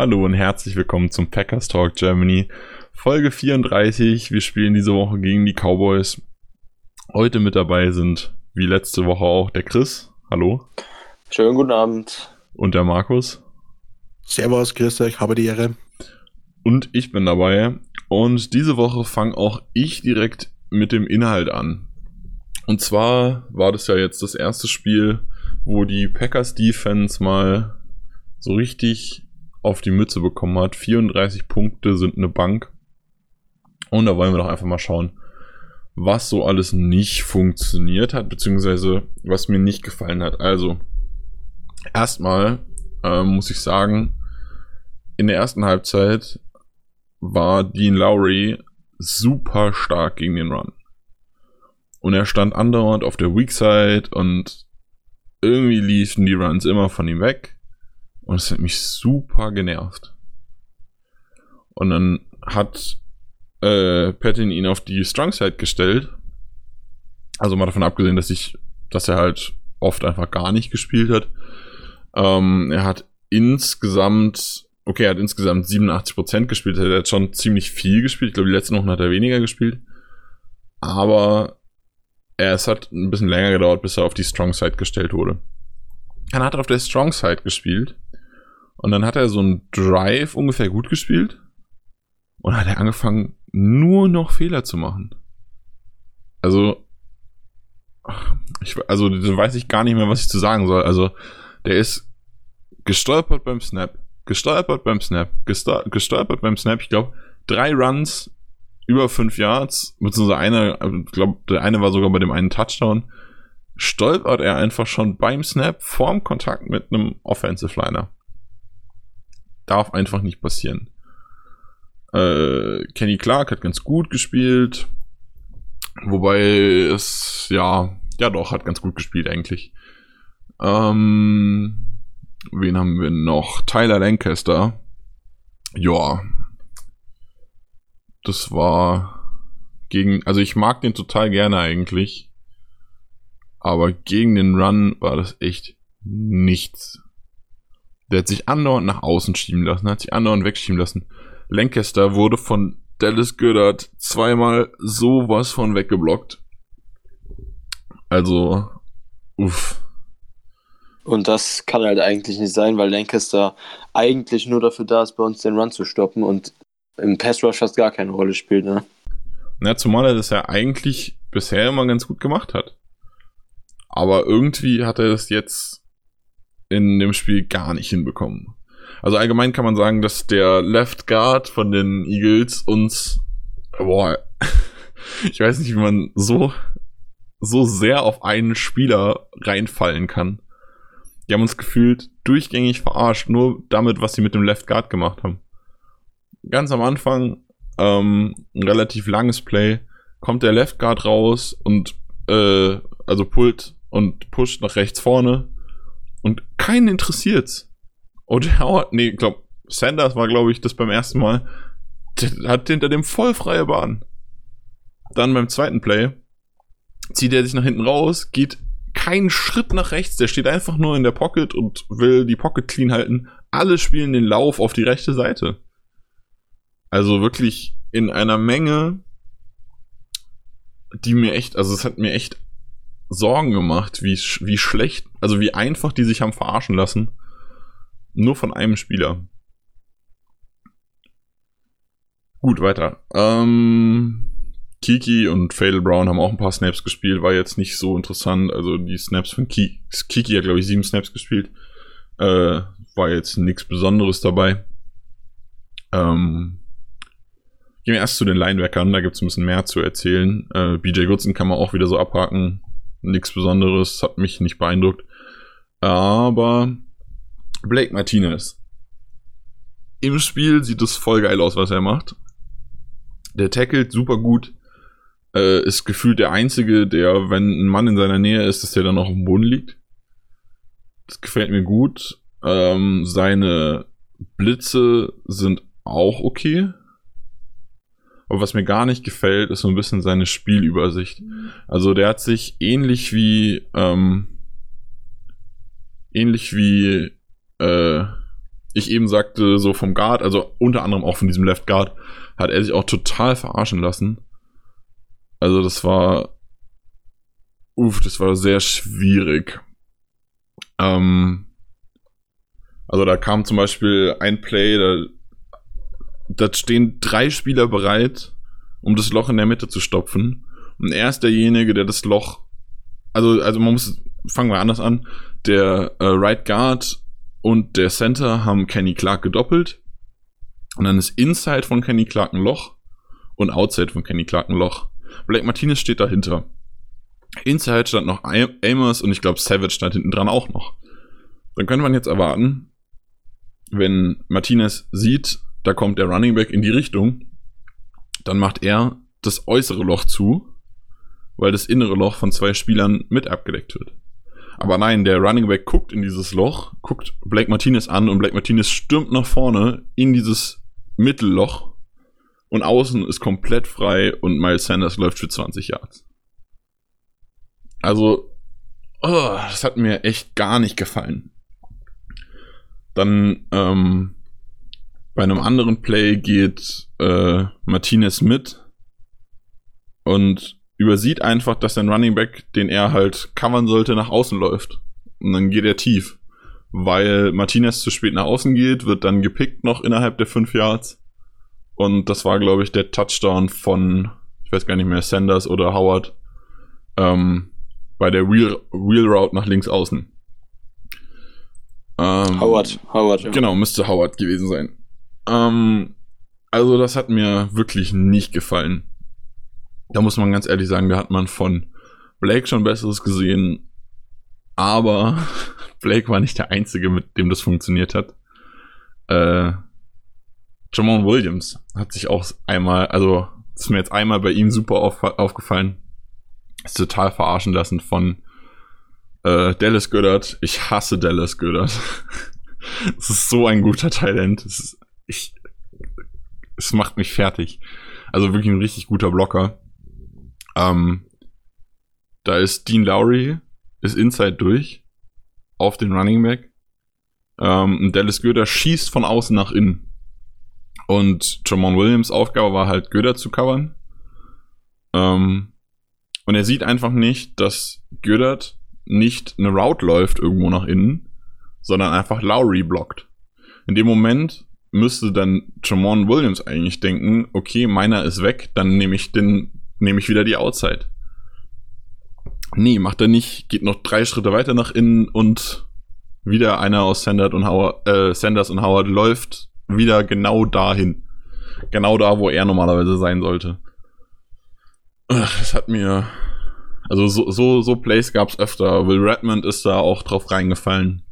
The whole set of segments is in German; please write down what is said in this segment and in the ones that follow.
Hallo und herzlich willkommen zum Packers Talk Germany, Folge 34. Wir spielen diese Woche gegen die Cowboys. Heute mit dabei sind, wie letzte Woche auch, der Chris. Hallo. Schönen guten Abend. Und der Markus. Servus, grüß euch, habe die Ehre. Und ich bin dabei. Und diese Woche fange auch ich direkt mit dem Inhalt an. Und zwar war das ja jetzt das erste Spiel, wo die Packers Defense mal so richtig auf die Mütze bekommen hat. 34 Punkte sind eine Bank. Und da wollen wir doch einfach mal schauen, was so alles nicht funktioniert hat, beziehungsweise was mir nicht gefallen hat. Also, erstmal äh, muss ich sagen, in der ersten Halbzeit war Dean Lowry super stark gegen den Run. Und er stand andauernd auf der Weak Side und irgendwie liefen die Runs immer von ihm weg. Und es hat mich super genervt. Und dann hat äh, Patton ihn auf die Strong Side gestellt. Also mal davon abgesehen, dass ich, dass er halt oft einfach gar nicht gespielt hat. Ähm, er hat insgesamt, okay, er hat insgesamt 87% gespielt. Er hat schon ziemlich viel gespielt. Ich glaube, die letzten Wochen hat er weniger gespielt. Aber es hat ein bisschen länger gedauert, bis er auf die Strong Side gestellt wurde. Dann hat er auf der Strong Side gespielt und dann hat er so einen Drive ungefähr gut gespielt. Und hat er angefangen, nur noch Fehler zu machen. Also, ich, also, da weiß ich gar nicht mehr, was ich zu sagen soll. Also, der ist gestolpert beim Snap, gestolpert beim Snap, gestolpert beim Snap. Ich glaube, drei Runs über fünf Yards, beziehungsweise einer, ich glaube, der eine war sogar bei dem einen Touchdown. Stolpert er einfach schon beim Snap vorm Kontakt mit einem Offensive Liner darf einfach nicht passieren. Äh, Kenny Clark hat ganz gut gespielt. Wobei es, ja, ja doch, hat ganz gut gespielt eigentlich. Ähm, wen haben wir noch? Tyler Lancaster. Ja. Das war gegen, also ich mag den total gerne eigentlich. Aber gegen den Run war das echt nichts. Der hat sich andauernd nach außen schieben lassen, hat sich andauernd wegschieben lassen. Lancaster wurde von Dallas Goddard zweimal sowas von weggeblockt. Also, uff. Und das kann halt eigentlich nicht sein, weil Lancaster eigentlich nur dafür da ist, bei uns den Run zu stoppen und im Pass Rush fast gar keine Rolle spielt, ne? Na, zumal er das ja eigentlich bisher immer ganz gut gemacht hat. Aber irgendwie hat er das jetzt in dem Spiel gar nicht hinbekommen. Also allgemein kann man sagen, dass der Left Guard von den Eagles uns, boah, ich weiß nicht, wie man so, so sehr auf einen Spieler reinfallen kann. Die haben uns gefühlt durchgängig verarscht, nur damit, was sie mit dem Left Guard gemacht haben. Ganz am Anfang, ähm, ein relativ langes Play, kommt der Left Guard raus und, äh, also pullt und pusht nach rechts vorne und keinen interessiert's. Und Howard, nee, ich glaub, Sanders war, glaube ich, das beim ersten Mal. Der hat hinter dem voll freie Bahn. Dann beim zweiten Play zieht er sich nach hinten raus, geht keinen Schritt nach rechts, der steht einfach nur in der Pocket und will die Pocket clean halten. Alle spielen den Lauf auf die rechte Seite. Also wirklich in einer Menge, die mir echt, also es hat mir echt Sorgen gemacht, wie, wie schlecht, also wie einfach die sich haben verarschen lassen. Nur von einem Spieler. Gut, weiter. Ähm, Kiki und Fatal Brown haben auch ein paar Snaps gespielt, war jetzt nicht so interessant. Also die Snaps von Ki Kiki hat, glaube ich, sieben Snaps gespielt. Äh, war jetzt nichts Besonderes dabei. Ähm, gehen wir erst zu den Linebackern, da gibt es ein bisschen mehr zu erzählen. Äh, BJ Goodson kann man auch wieder so abhaken nichts Besonderes, hat mich nicht beeindruckt. Aber Blake Martinez. im Spiel sieht es voll geil aus, was er macht. Der tackelt super gut. Äh, ist gefühlt der Einzige, der, wenn ein Mann in seiner Nähe ist, dass der dann auch dem Boden liegt. Das gefällt mir gut. Ähm, seine Blitze sind auch okay. Aber was mir gar nicht gefällt, ist so ein bisschen seine Spielübersicht. Also der hat sich ähnlich wie ähm, ähnlich wie äh, ich eben sagte, so vom Guard, also unter anderem auch von diesem Left Guard, hat er sich auch total verarschen lassen. Also das war, uff, das war sehr schwierig. Ähm, also da kam zum Beispiel ein Play, da, da stehen drei Spieler bereit, um das Loch in der Mitte zu stopfen. Und er ist derjenige, der das Loch, also, also man muss, fangen wir anders an, der äh, Right Guard und der Center haben Kenny Clark gedoppelt. Und dann ist Inside von Kenny Clark ein Loch und Outside von Kenny Clark ein Loch. Blake Martinez steht dahinter. Inside stand noch Amos und ich glaube Savage stand hinten dran auch noch. Dann könnte man jetzt erwarten, wenn Martinez sieht, da kommt der Running Back in die Richtung, dann macht er das äußere Loch zu, weil das innere Loch von zwei Spielern mit abgedeckt wird. Aber nein, der Running Back guckt in dieses Loch, guckt Blake Martinez an und Blake Martinez stürmt nach vorne in dieses Mittelloch und außen ist komplett frei und Miles Sanders läuft für 20 Yards. Also, oh, das hat mir echt gar nicht gefallen. Dann ähm, bei einem anderen Play geht äh, Martinez mit und übersieht einfach, dass sein Running Back, den er halt covern sollte, nach außen läuft. Und dann geht er tief. Weil Martinez zu spät nach außen geht, wird dann gepickt noch innerhalb der 5 Yards. Und das war, glaube ich, der Touchdown von, ich weiß gar nicht mehr, Sanders oder Howard. Ähm, bei der Wheel, Wheel Route nach links außen. Ähm, Howard, Howard. Genau, müsste Howard gewesen sein. Ähm, also das hat mir wirklich nicht gefallen. Da muss man ganz ehrlich sagen, da hat man von Blake schon Besseres gesehen. Aber Blake war nicht der Einzige, mit dem das funktioniert hat. Äh, Jamon Williams hat sich auch einmal, also ist mir jetzt einmal bei ihm super auf, aufgefallen. Ist total verarschen lassen von äh, Dallas Goddard. Ich hasse Dallas Goddard. Es ist so ein guter Talent. Es, ist, ich, es macht mich fertig. Also wirklich ein richtig guter Blocker. Ähm, da ist Dean Lowry, ist Inside durch auf den Running Back. Ähm, Dallas Goddard schießt von außen nach innen. Und Jamon Williams Aufgabe war halt Goddard zu covern. Ähm, und er sieht einfach nicht, dass Goddard nicht eine Route läuft irgendwo nach innen, sondern einfach Lowry blockt. In dem Moment müsste dann Jamon Williams eigentlich denken, okay, meiner ist weg, dann nehme ich den, nehme ich wieder die Outside. Nee, macht er nicht, geht noch drei Schritte weiter nach innen und wieder einer aus Sanders und Howard, äh, Sanders und Howard läuft wieder genau dahin. Genau da, wo er normalerweise sein sollte. Das hat mir also so, so, so Plays gab's öfter. Will Redmond ist da auch drauf reingefallen.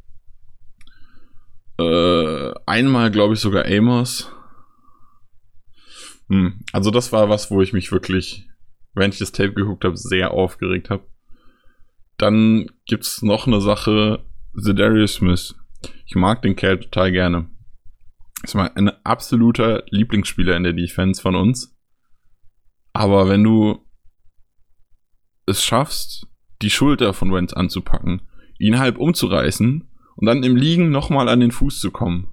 Äh, einmal, glaube ich, sogar Amos. Hm. Also das war was, wo ich mich wirklich, wenn ich das Tape geguckt habe, sehr aufgeregt habe. Dann gibt's noch eine Sache, The Darius Smith. Ich mag den Kerl total gerne. Ist mal ein absoluter Lieblingsspieler in der Defense von uns. Aber wenn du es schaffst, die Schulter von Wentz anzupacken, ihn halb umzureißen und dann im Liegen nochmal an den Fuß zu kommen,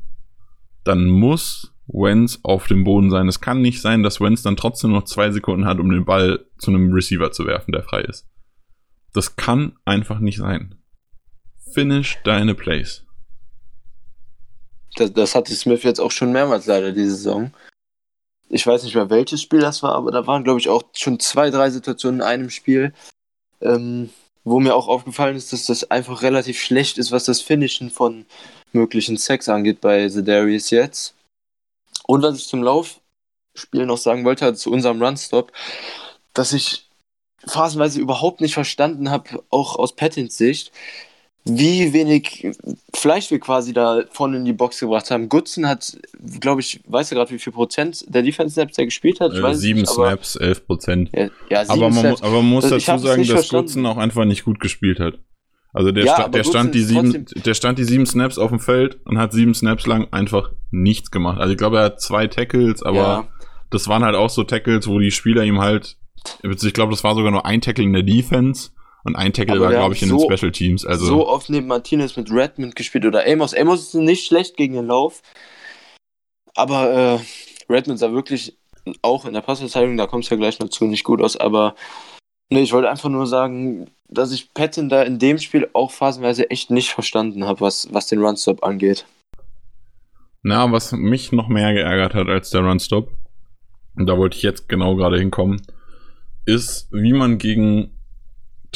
dann muss Wentz auf dem Boden sein. Es kann nicht sein, dass Wentz dann trotzdem noch zwei Sekunden hat, um den Ball zu einem Receiver zu werfen, der frei ist. Das kann einfach nicht sein. Finish deine Plays. Das, das hatte Smith jetzt auch schon mehrmals leider diese Saison ich weiß nicht mehr welches Spiel das war, aber da waren, glaube ich, auch schon zwei, drei Situationen in einem Spiel, ähm, wo mir auch aufgefallen ist, dass das einfach relativ schlecht ist, was das Finishen von möglichen Sex angeht bei The Darius jetzt. Und was ich zum Laufspiel noch sagen wollte, also zu unserem Runstop, dass ich phasenweise überhaupt nicht verstanden habe, auch aus Pattins Sicht, wie wenig Fleisch wir quasi da vorne in die Box gebracht haben. Goodson hat, glaube ich, weißt du gerade, wie viel Prozent der Defense-Snaps der gespielt hat? Äh, sieben nicht, Snaps, 11 Prozent. Ja, ja, Aber man, Snaps. aber man muss Also dazu sagen, dass verstanden. Goodson auch einfach nicht gut gespielt hat. Also der, Ja, sta der, stand die sieben, der stand die sieben Snaps auf dem Feld und hat sieben Snaps lang einfach nichts gemacht. Also ich glaube, er hat zwei Tackles, aber Ja. das waren halt auch so Tackles, wo die Spieler ihm halt, ich glaube, das war sogar nur ein Tackle in der Defense und ein Tackle war, glaube ich, in haben den so- Special Teams. Also so oft neben Martinez mit Redmond gespielt oder Amos. Amos ist nicht schlecht gegen den Lauf. Aber äh, Redmond sah wirklich auch in der Passverteidigung, da kommt es ja gleich noch zu, nicht gut aus. Aber nee, ich wollte einfach nur sagen, dass ich Patton da in dem Spiel auch phasenweise echt nicht verstanden habe, was, was den Runstop angeht. Na, was mich noch mehr geärgert hat als der Runstop, und da wollte ich jetzt genau gerade hinkommen, ist, wie man gegen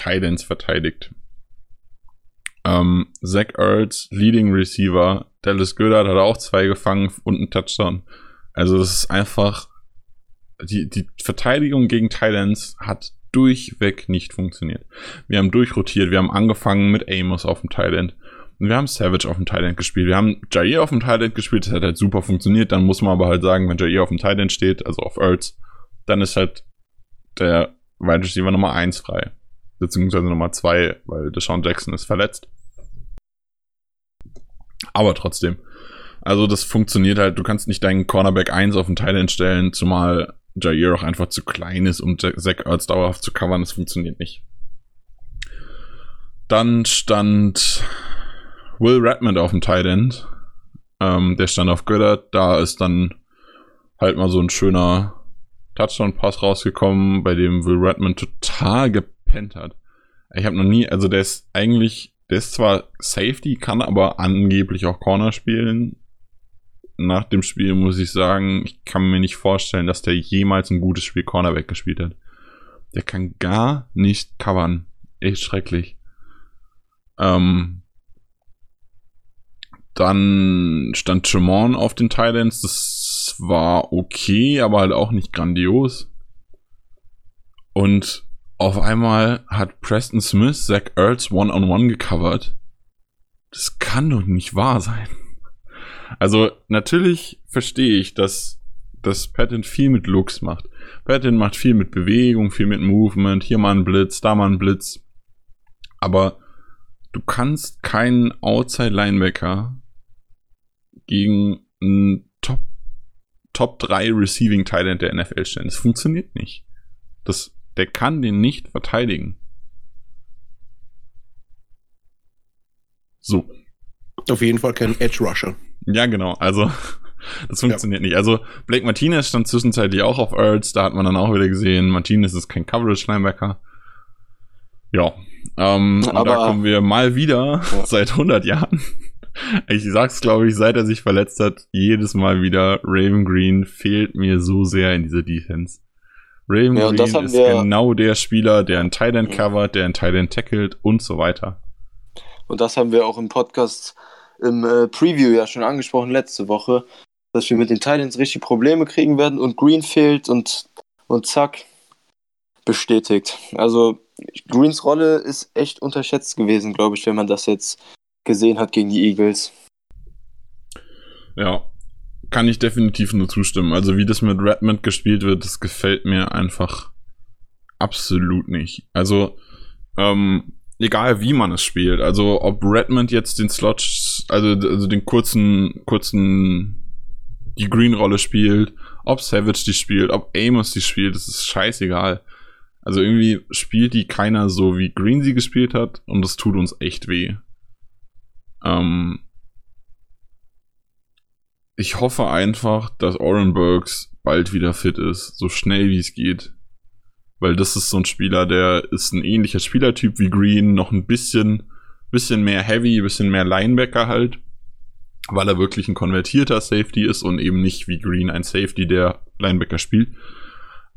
Titans verteidigt. Ähm, Zach Ertz, Leading Receiver, Dallas Goddard hat auch zwei gefangen und einen Touchdown. Also das ist einfach, die, die Verteidigung gegen Titans hat durchweg nicht funktioniert. Wir haben durchrotiert, wir haben angefangen mit Amos auf dem Tight und wir haben Savage auf dem Tight gespielt. Wir haben Jair auf dem Tight gespielt, das hat halt super funktioniert. Dann muss man aber halt sagen, wenn Jair auf dem Tight steht, also auf Ertz, dann ist halt der Wide Receiver Nummer 1 frei. Beziehungsweise Nummer 2, weil Deshaun Jackson ist verletzt. Aber trotzdem. Also das funktioniert halt, du kannst nicht deinen Cornerback 1 auf den Tight stellen, zumal Jair auch einfach zu klein ist, um Zach Ertz dauerhaft zu covern. Das funktioniert nicht. Dann stand Will Redmond auf dem End. Ähm, der stand auf Goddard. Da ist dann halt mal so ein schöner Touchdown-Pass rausgekommen, bei dem Will Redmond total gepennt hat. Ich habe noch nie, also der ist eigentlich, der ist zwar Safety, kann aber angeblich auch Corner spielen. Nach dem Spiel muss ich sagen, ich kann mir nicht vorstellen, dass der jemals ein gutes Spiel Cornerback gespielt hat. Der kann gar nicht covern. Echt schrecklich. Ähm, dann stand Tremont auf den Titans. Das war okay, aber halt auch nicht grandios. Und auf einmal hat Preston Smith Zach Ertz One-on-One gecovert. Das kann doch nicht wahr sein. Also, natürlich verstehe ich, dass, dass Patton viel mit Looks macht. Patton macht viel mit Bewegung, viel mit Movement. Hier mal ein Blitz, da mal ein Blitz. Aber du kannst keinen Outside-Linebacker gegen einen Top, Top 3 Receiving Talent der NFL stellen. Das funktioniert nicht. Das, der kann den nicht verteidigen. So. Auf jeden Fall kein Edge Rusher. Ja, genau. Also, das funktioniert nicht. Also, Blake Martinez stand zwischenzeitlich auch auf Earls. Da hat man dann auch wieder gesehen, Martinez ist kein Coverage-Linebacker. Ja. Ähm, und Aber- da kommen wir mal wieder Ja. seit 100 Jahren. Ich sag's, glaube ich, seit er sich verletzt hat, jedes Mal wieder, Raven Green fehlt mir so sehr in dieser Defense. Raven Ja, Green ist genau der Spieler, der ein Tight End covert, der Tight End tackelt und so weiter. Und das haben wir auch im Podcast im äh, Preview ja schon angesprochen letzte Woche, dass wir mit den Titans richtig Probleme kriegen werden und Green fehlt und, und zack, bestätigt. Also Greens Rolle ist echt unterschätzt gewesen, glaube ich, wenn man das jetzt gesehen hat gegen die Eagles. Ja, kann ich definitiv nur zustimmen. Also wie das mit Redmond gespielt wird, das gefällt mir einfach absolut nicht. Also, ähm, egal wie man es spielt. Also ob Redmond jetzt den Slot, also, also den kurzen, kurzen, die Green-Rolle spielt, ob Savage die spielt, ob Amos die spielt, das ist scheißegal. Also irgendwie spielt die keiner so, wie Green sie gespielt hat und das tut uns echt weh. Ähm, ich hoffe einfach, dass Oren Burks bald wieder fit ist, so schnell wie es geht. Weil das ist so ein Spieler, der ist ein ähnlicher Spielertyp wie Green, noch ein bisschen, bisschen mehr Heavy, bisschen mehr Linebacker halt. Weil er wirklich ein konvertierter Safety ist und eben nicht wie Green ein Safety, der Linebacker spielt.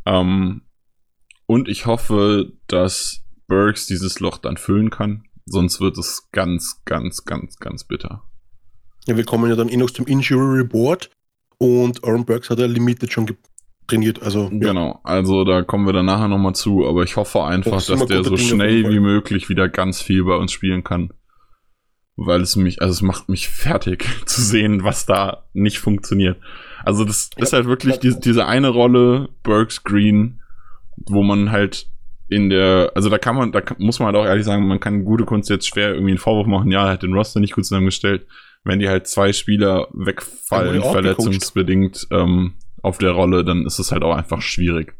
Ähm, und ich hoffe, dass Burks dieses Loch dann füllen kann. Sonst wird es ganz, ganz, ganz, ganz bitter. Ja, wir kommen ja dann eh noch zum Injury Report und Aaron Burks hat ja Limited schon trainiert. Also, ja. Genau, also da kommen wir dann nachher nochmal zu, aber ich hoffe einfach, Das dass der so schnell wie möglich wieder ganz viel bei uns spielen kann. weil es mich, also es macht mich fertig zu sehen, was da nicht funktioniert. Also das Ja, ist halt wirklich die, diese eine Rolle, Burks Green, wo man halt in der, also da kann man, da muss man halt auch ehrlich sagen, man kann gute Kunst jetzt schwer irgendwie einen Vorwurf machen, ja, er hat den Roster nicht gut zusammengestellt. Wenn die halt zwei Spieler Er wegfallen, verletzungsbedingt ähm, auf der Rolle, dann ist es halt auch einfach schwierig.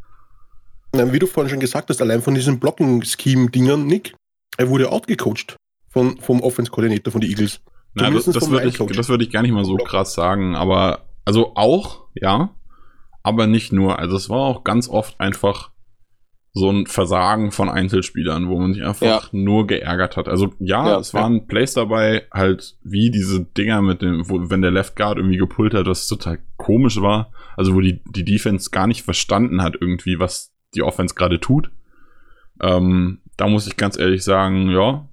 Wie du vorhin schon gesagt hast, allein von diesen Blocking-Scheme-Dingern, Nick, er wurde outgecoacht von, vom Offense-Koordinator von den Eagles. Na, das, Zumindest das vom würde ich, das würde ich gar nicht mal so krass sagen, aber also auch, ja, aber nicht nur. Also es war auch ganz oft einfach so ein Versagen von Einzelspielern, wo man sich einfach Ja. nur geärgert hat. Also ja, Ja, es waren Plays dabei, halt wie diese Dinger mit dem, wo, wenn der Left Guard irgendwie gepult hat, das total komisch war. Also wo die, die Defense gar nicht verstanden hat irgendwie, was die Offense gerade tut. Ähm, da muss ich ganz ehrlich sagen, ja,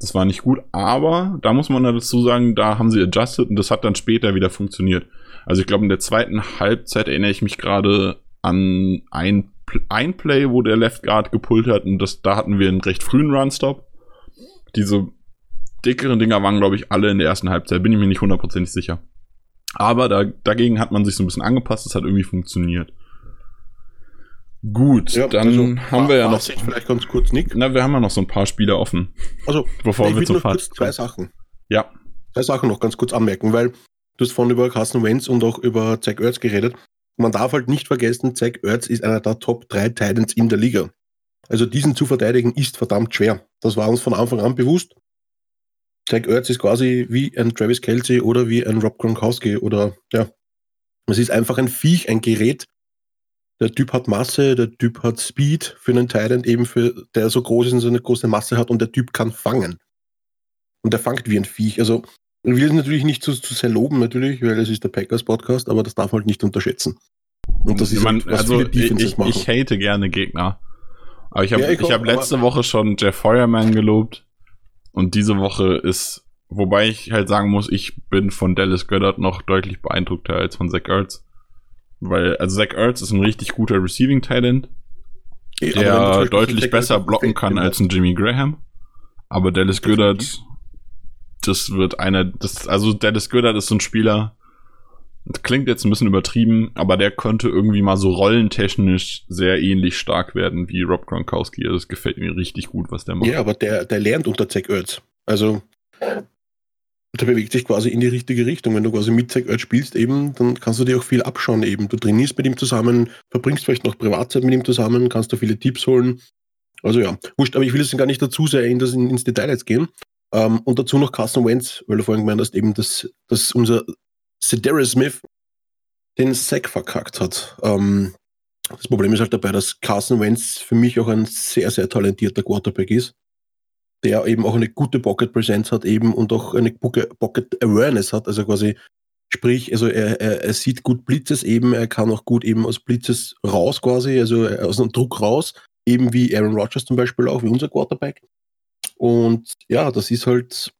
das war nicht gut, aber da muss man dazu sagen, da haben sie adjusted und das hat dann später wieder funktioniert. Also ich glaube, in der zweiten Halbzeit erinnere ich mich gerade an ein, ein Play, wo der Left Guard gepullt hat und das, da hatten wir einen recht frühen Run-Stop. Diese dickeren Dinger waren, glaube ich, alle in der ersten Halbzeit, bin ich mir nicht hundertprozentig sicher. Aber da, dagegen hat man sich so ein bisschen angepasst, das hat irgendwie funktioniert. Gut, dann also, haben wir ja noch. Fazit Vielleicht ganz kurz, Nick. Na, wir haben ja noch so ein paar Spiele offen, Also, bevor ich wir zum Fazit zwei. Sachen. Ja, Zwei Sachen noch ganz kurz anmerken, weil du hast vorhin über Carson Wentz und auch über Zach Ertz geredet. Man darf halt nicht vergessen, Zach Ertz ist einer der Top 3 Titans in der Liga. Also diesen zu verteidigen ist verdammt schwer. Das war uns von Anfang an bewusst. Zach Ertz ist quasi wie ein Travis Kelsey oder wie ein Rob Gronkowski oder ja. Es ist einfach ein Viech, ein Gerät. Der Typ hat Masse, der Typ hat Speed für einen Titan eben für, der so groß ist und so eine große Masse hat und der Typ kann fangen. Und der fangt wie ein Viech. Also ich will es natürlich nicht zu, zu sehr loben, natürlich, weil es ist der Packers-Podcast, aber das darf man halt nicht unterschätzen. Und das ist Man, halt, also ich, ich, ich hate gerne Gegner. Aber ich habe Ja, ich ich auch, hab letzte Woche schon Jeff Feuerman gelobt. Und diese Woche ist, wobei ich halt sagen muss, ich bin von Dallas Goddard noch deutlich beeindruckter als von Zach Ertz. Weil, also Zach Ertz ist ein richtig guter Receiving Talent, der deutlich besser blocken kann als ein Jimmy Graham. Aber Dallas Goddard, das wird einer, das, also Dallas Goddard ist so ein Spieler, klingt jetzt ein bisschen übertrieben, aber der könnte irgendwie mal so rollentechnisch sehr ähnlich stark werden wie Rob Gronkowski. Also das gefällt mir richtig gut, was der macht. Ja, aber der, der lernt unter Zach Ertz. Also der bewegt sich quasi in die richtige Richtung. Wenn du quasi mit Zach Ertz spielst, eben, dann kannst du dir auch viel abschauen. Eben, du trainierst mit ihm zusammen, verbringst vielleicht noch Privatzeit mit ihm zusammen, kannst du viele Tipps holen. Also ja, wurscht, aber ich will jetzt gar nicht dazu sehr in das, in, ins Detail jetzt gehen. Ähm, und dazu noch Carson Wentz, weil du vorhin gemeint hast, eben, dass, dass unser Cedarius Smith den Sack verkackt hat. Ähm, das Problem ist halt dabei, dass Carson Wentz für mich auch ein sehr, sehr talentierter Quarterback ist, der eben auch eine gute Pocket Presence hat eben und auch eine Pocket Awareness hat, also quasi, sprich, also er, er, er sieht gut Blitzes eben, er kann auch gut eben aus Blitzes raus quasi, also aus einem Druck raus, eben wie Aaron Rodgers zum Beispiel auch, wie unser Quarterback. Und ja, das ist halt,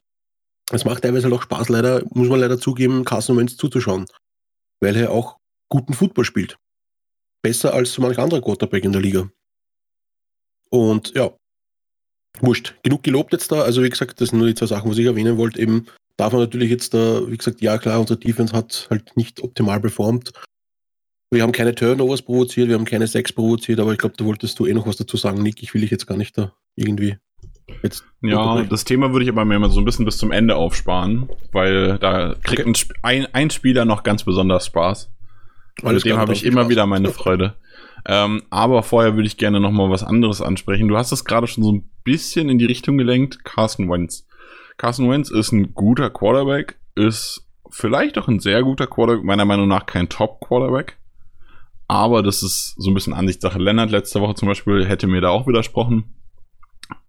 es macht teilweise halt auch Spaß, leider, muss man leider zugeben, Carson Wentz zuzuschauen, weil er auch guten Football spielt. Besser als so manch anderer Quarterback in der Liga. Und ja, wurscht. Genug gelobt jetzt da. Also wie gesagt, das sind nur die zwei Sachen, was ich erwähnen wollte. Eben darf man natürlich jetzt da, wie gesagt, ja klar, unsere Defense hat halt nicht optimal performt. Wir haben keine Turnovers provoziert, wir haben keine Sex provoziert, aber ich glaube, da wolltest du eh noch was dazu sagen, Nick. Ich will dich jetzt gar nicht da irgendwie jetzt. Ja, das Thema würde ich aber mir mal so ein bisschen bis zum Ende aufsparen, weil da kriegt Okay. ein, ein, Spieler noch ganz besonders Spaß. Alles Mit dem habe ich immer Spaß. wieder meine Freude. Ähm, aber vorher würde ich gerne noch mal was anderes ansprechen. Du hast es gerade schon so ein bisschen in die Richtung gelenkt. Carson Wentz. Carson Wentz ist ein guter Quarterback, ist vielleicht auch ein sehr guter Quarterback, meiner Meinung nach kein Top-Quarterback. Aber das ist so ein bisschen Ansichtssache. Lennart letzte Woche zum Beispiel hätte mir da auch widersprochen.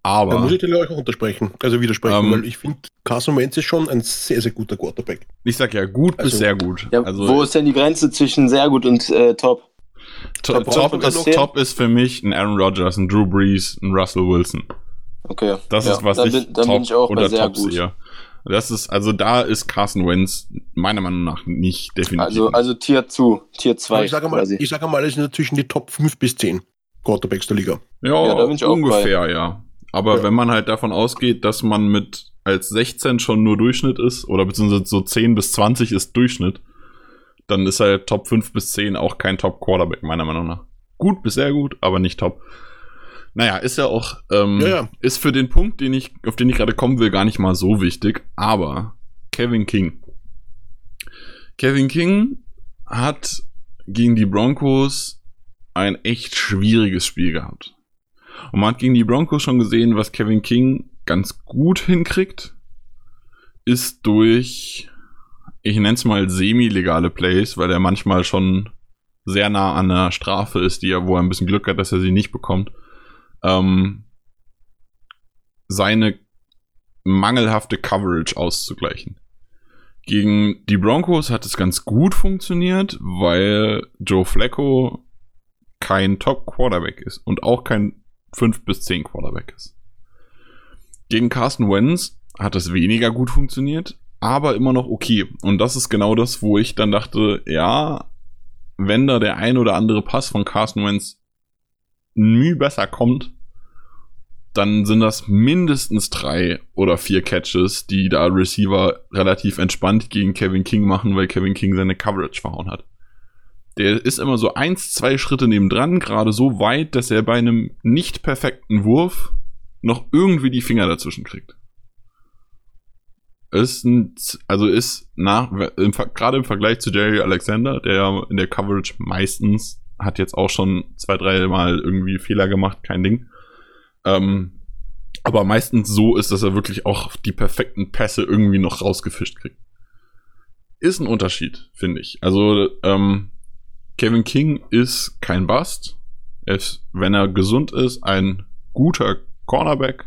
Aber Da muss ich dir gleich auch untersprechen, also widersprechen, Ähm, weil ich finde, Carson Wentz ist schon ein sehr, sehr guter Quarterback. ich sag ja gut bis Also- sehr gut. Ja, also wo ist denn die Grenze zwischen sehr gut und äh, top? to top, ist, top ist für mich ein Aaron Rodgers, ein Drew Brees, ein Russell Wilson. Okay. Das ja, ist, was ich bin, top bin ich auch bei unter sehr top gut. sehe. Das ist, also da ist Carson Wentz meiner Meinung nach nicht definitiv. Also, also Tier zu, Tier 2 ich sage mal, ich sage mal, es sind zwischen die Top 5 bis 10 Quarterbacks der Liga. ja, ja, da bin ich auch ungefähr, ja. Aber Ja. wenn man halt davon ausgeht, dass man mit als 16 schon nur Durchschnitt ist, oder beziehungsweise so 10 bis 20 ist Durchschnitt, dann ist er Top 5 bis 10 auch kein Top Quarterback, meiner Meinung nach. Gut bis sehr gut, aber nicht top. Naja, ist ja auch, ähm, Ja, ja. ist für den Punkt, den ich, auf den ich gerade kommen will, gar nicht mal so wichtig, aber Kevin King. Kevin King hat gegen die Broncos ein echt schwieriges Spiel gehabt. Und man hat gegen die Broncos schon gesehen, was Kevin King ganz gut hinkriegt, ist durch, ich nenne es mal semi-legale Plays, weil er manchmal schon sehr nah an einer Strafe ist, die er, wo er ein bisschen Glück hat, dass er sie nicht bekommt, ähm, seine mangelhafte Coverage auszugleichen. Gegen die Broncos hat es ganz gut funktioniert, weil Joe Flacco kein Top Quarterback ist und auch kein 5 bis 10 Quarterback ist. Gegen Carsten Wentz hat es weniger gut funktioniert, aber immer noch okay. Und das ist genau das, wo ich dann dachte, ja, wenn da der ein oder andere Pass von Carsten Wentz müh besser kommt, dann sind das mindestens drei oder vier Catches, die da Receiver relativ entspannt gegen Kevin King machen, weil Kevin King seine Coverage verhauen hat. Der ist immer so eins, zwei Schritte nebendran, gerade so weit, dass er bei einem nicht perfekten Wurf noch irgendwie die Finger dazwischen kriegt. Ist ein, also ist nach, im, gerade im Vergleich zu Jerry Alexander, der ja in der Coverage meistens hat jetzt auch schon zwei, drei Mal irgendwie Fehler gemacht, kein Ding. Ähm, aber meistens so ist, dass er wirklich auch die perfekten Pässe irgendwie noch rausgefischt kriegt. Ist ein Unterschied, finde ich. Also, ähm, Kevin King ist kein Bust. Er ist, wenn er gesund ist, ein guter Cornerback.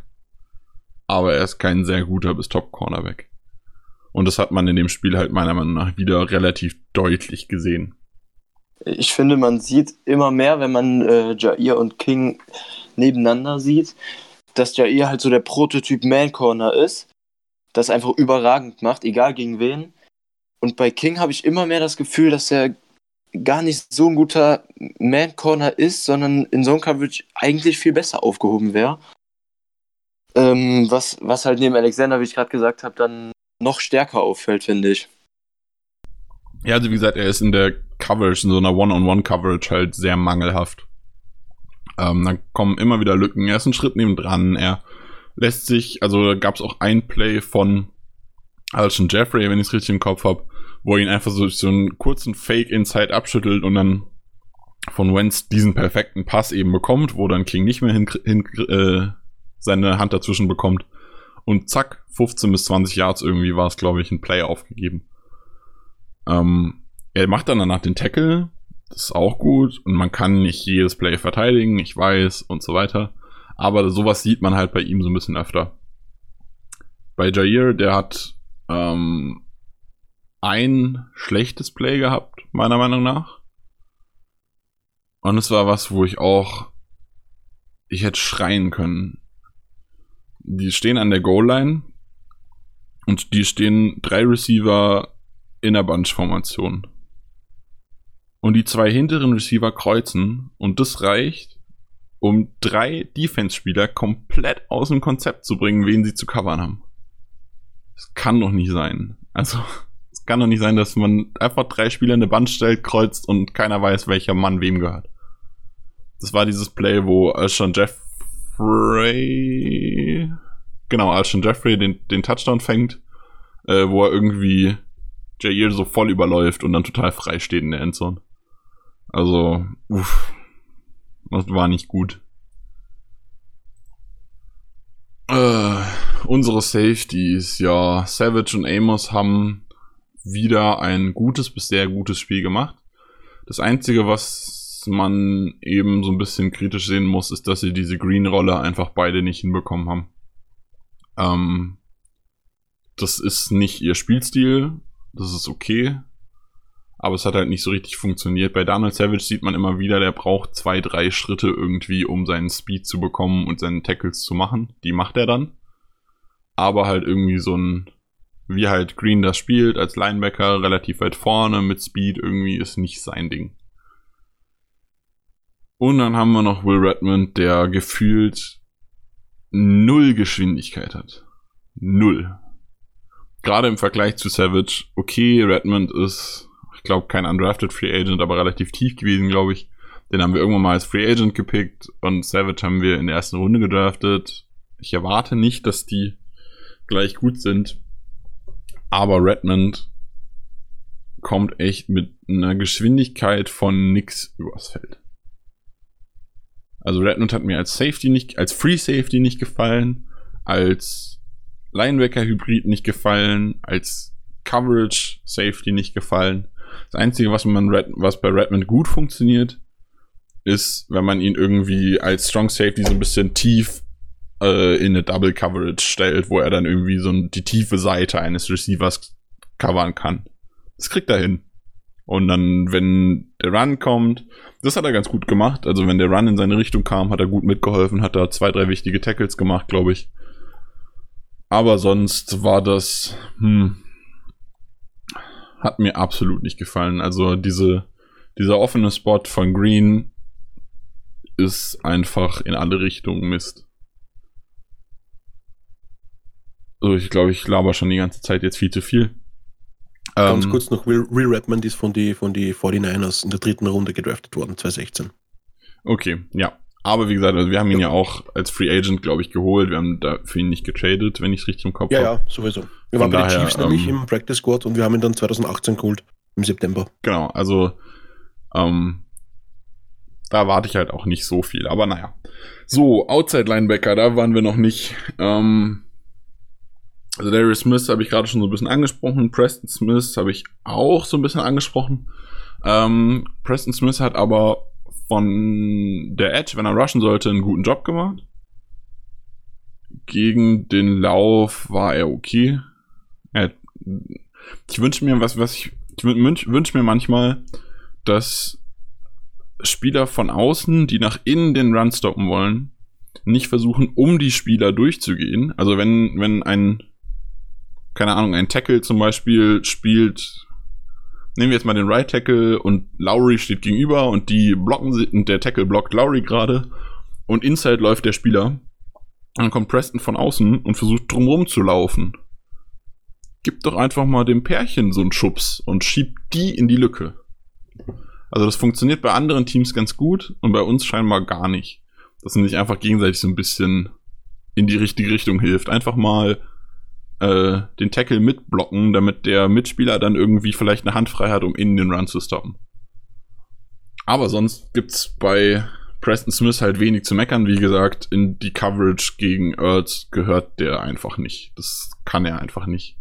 Aber er ist kein sehr guter bis Top-Cornerback. Und das hat man in dem Spiel halt meiner Meinung nach wieder relativ deutlich gesehen. Ich finde, man sieht immer mehr, wenn man äh, Jair und King nebeneinander sieht, dass Jair halt so der Prototyp Man Corner ist, das einfach überragend macht, egal gegen wen. Und bei King habe ich immer mehr das Gefühl, dass er gar nicht so ein guter Man Corner ist, sondern in Zone Coverage eigentlich viel besser aufgehoben wäre. Ähm, was, was halt neben Alexander, wie ich gerade gesagt habe, dann noch stärker auffällt, finde ich. Ja, also wie gesagt, er ist in der Coverage, in so einer One-on-One-Coverage halt sehr mangelhaft. Ähm, dann kommen immer wieder Lücken. Er ist einen Schritt nebendran. Er lässt sich, also gab es auch ein Play von Alshon Jeffrey, wenn ich es richtig im Kopf habe, wo er ihn einfach so, so einen kurzen Fake Inside abschüttelt und dann von Wentz diesen perfekten Pass eben bekommt, wo dann King nicht mehr hin, hin, äh, seine Hand dazwischen bekommt. Und zack, 15 bis 20 Yards irgendwie war es, glaube ich, ein Play aufgegeben. Ähm, er macht dann danach den Tackle, das ist auch gut und man kann nicht jedes Play verteidigen, ich weiß und so weiter. Aber sowas sieht man halt bei ihm so ein bisschen öfter. Bei Jair, der hat ähm, ein schlechtes Play gehabt, meiner Meinung nach. Und es war was, wo ich auch, ich hätte schreien können. Die stehen an der Goal-Line und die stehen drei Receiver in der Bunch-Formation. Und die zwei hinteren Receiver kreuzen und das reicht, um drei Defense-Spieler komplett aus dem Konzept zu bringen, wen sie zu covern haben. Das kann doch nicht sein. Also, es kann doch nicht sein, dass man einfach drei Spieler in eine Band stellt, kreuzt und keiner weiß, welcher Mann wem gehört. Das war dieses Play, wo Alshon Jeffrey, genau, Alshon Jeffrey den, den Touchdown fängt, äh, wo er irgendwie Jair so voll überläuft und dann total frei steht in der Endzone. Also, uff, das war nicht gut. Äh, unsere Safeties, ja, Savage und Amos haben wieder ein gutes bis sehr gutes Spiel gemacht. Das Einzige, was man eben so ein bisschen kritisch sehen muss, ist, dass sie diese Green-Rolle einfach beide nicht hinbekommen haben. Ähm, das ist nicht ihr Spielstil, das ist okay, aber es hat halt nicht so richtig funktioniert. Bei Daniel Savage sieht man immer wieder, der braucht zwei, drei Schritte irgendwie, um seinen Speed zu bekommen und seine Tackles zu machen. Die macht er dann. Aber halt irgendwie so ein, wie halt Green das spielt, als Linebacker relativ weit vorne mit Speed irgendwie ist nicht sein Ding. Und dann haben wir noch Will Redmond, der gefühlt null Geschwindigkeit hat. null. Gerade im Vergleich zu Savage. Okay, Redmond ist, ich glaube, kein undrafted Free Agent, aber relativ tief gewesen, glaube ich. Den haben wir irgendwann mal als Free Agent gepickt und Savage haben wir in der ersten Runde gedraftet. Ich erwarte nicht, dass die gleich gut sind. Aber Redmond kommt echt mit einer Geschwindigkeit von nix übers Feld. Also Redmond hat mir als Safety nicht, als Free Safety nicht gefallen, als Linebacker-Hybrid nicht gefallen, als Coverage Safety nicht gefallen. Das Einzige, was, man Red, was bei Redmond gut funktioniert, ist, wenn man ihn irgendwie als Strong Safety so ein bisschen tief äh, in eine Double Coverage stellt, wo er dann irgendwie so die tiefe Seite eines Receivers covern kann. Das kriegt er hin. Und dann, wenn der Run kommt, das hat er ganz gut gemacht. Also wenn der Run in seine Richtung kam, hat er gut mitgeholfen, hat er zwei, drei wichtige Tackles gemacht, glaube ich. Aber sonst war das, hm, hat mir absolut nicht gefallen. Also diese, dieser offene Spot von Green ist einfach in alle Richtungen Mist. Also ich glaube, ich laber schon die ganze Zeit jetzt viel zu viel. Ganz ähm, kurz noch, Will, Will Redmond ist von die, von die 49ers in der dritten Runde gedraftet worden, 2016. Okay, ja. Aber wie gesagt, also wir haben ihn ja. ja auch als Free Agent, glaube ich, geholt. Wir haben da für ihn nicht getradet, wenn ich es richtig im Kopf habe. Ja, ja, sowieso. Wir waren bei den Chiefs ähm, nämlich im Practice Squad und wir haben ihn dann 2018 geholt, im September. Genau, also ähm, da warte ich halt auch nicht so viel. Aber naja. So, Outside Linebacker, da waren wir noch nicht. Ähm, also Darius Smith habe ich gerade schon so ein bisschen angesprochen. Preston Smith habe ich auch so ein bisschen angesprochen. Ähm, Preston Smith hat aber von der Edge, wenn er rushen sollte, einen guten Job gemacht. Gegen den Lauf war er okay. Er, ich wünsche mir, was, was ich, ich wünsche wünsch mir manchmal, dass Spieler von außen, die nach innen den Run stoppen wollen, nicht versuchen, um die Spieler durchzugehen. Also wenn, wenn ein keine Ahnung, ein Tackle zum Beispiel spielt, nehmen wir jetzt mal den Right Tackle und Lowry steht gegenüber und die blocken sie, und der Tackle blockt Lowry gerade und inside läuft der Spieler. Dann kommt Preston von außen und versucht drumherum zu laufen. Gib doch einfach mal dem Pärchen so einen Schubs und schiebt die in die Lücke. Also das funktioniert bei anderen Teams ganz gut und bei uns scheinbar gar nicht. Dass man sich einfach gegenseitig so ein bisschen in die richtige Richtung hilft. Einfach mal äh, den Tackle mitblocken, damit der Mitspieler dann irgendwie vielleicht eine Hand frei hat, um innen den Run zu stoppen. Aber sonst gibt's bei Preston Smith halt wenig zu meckern. Wie gesagt, in die Coverage gegen Earth gehört der einfach nicht. Das kann er einfach nicht.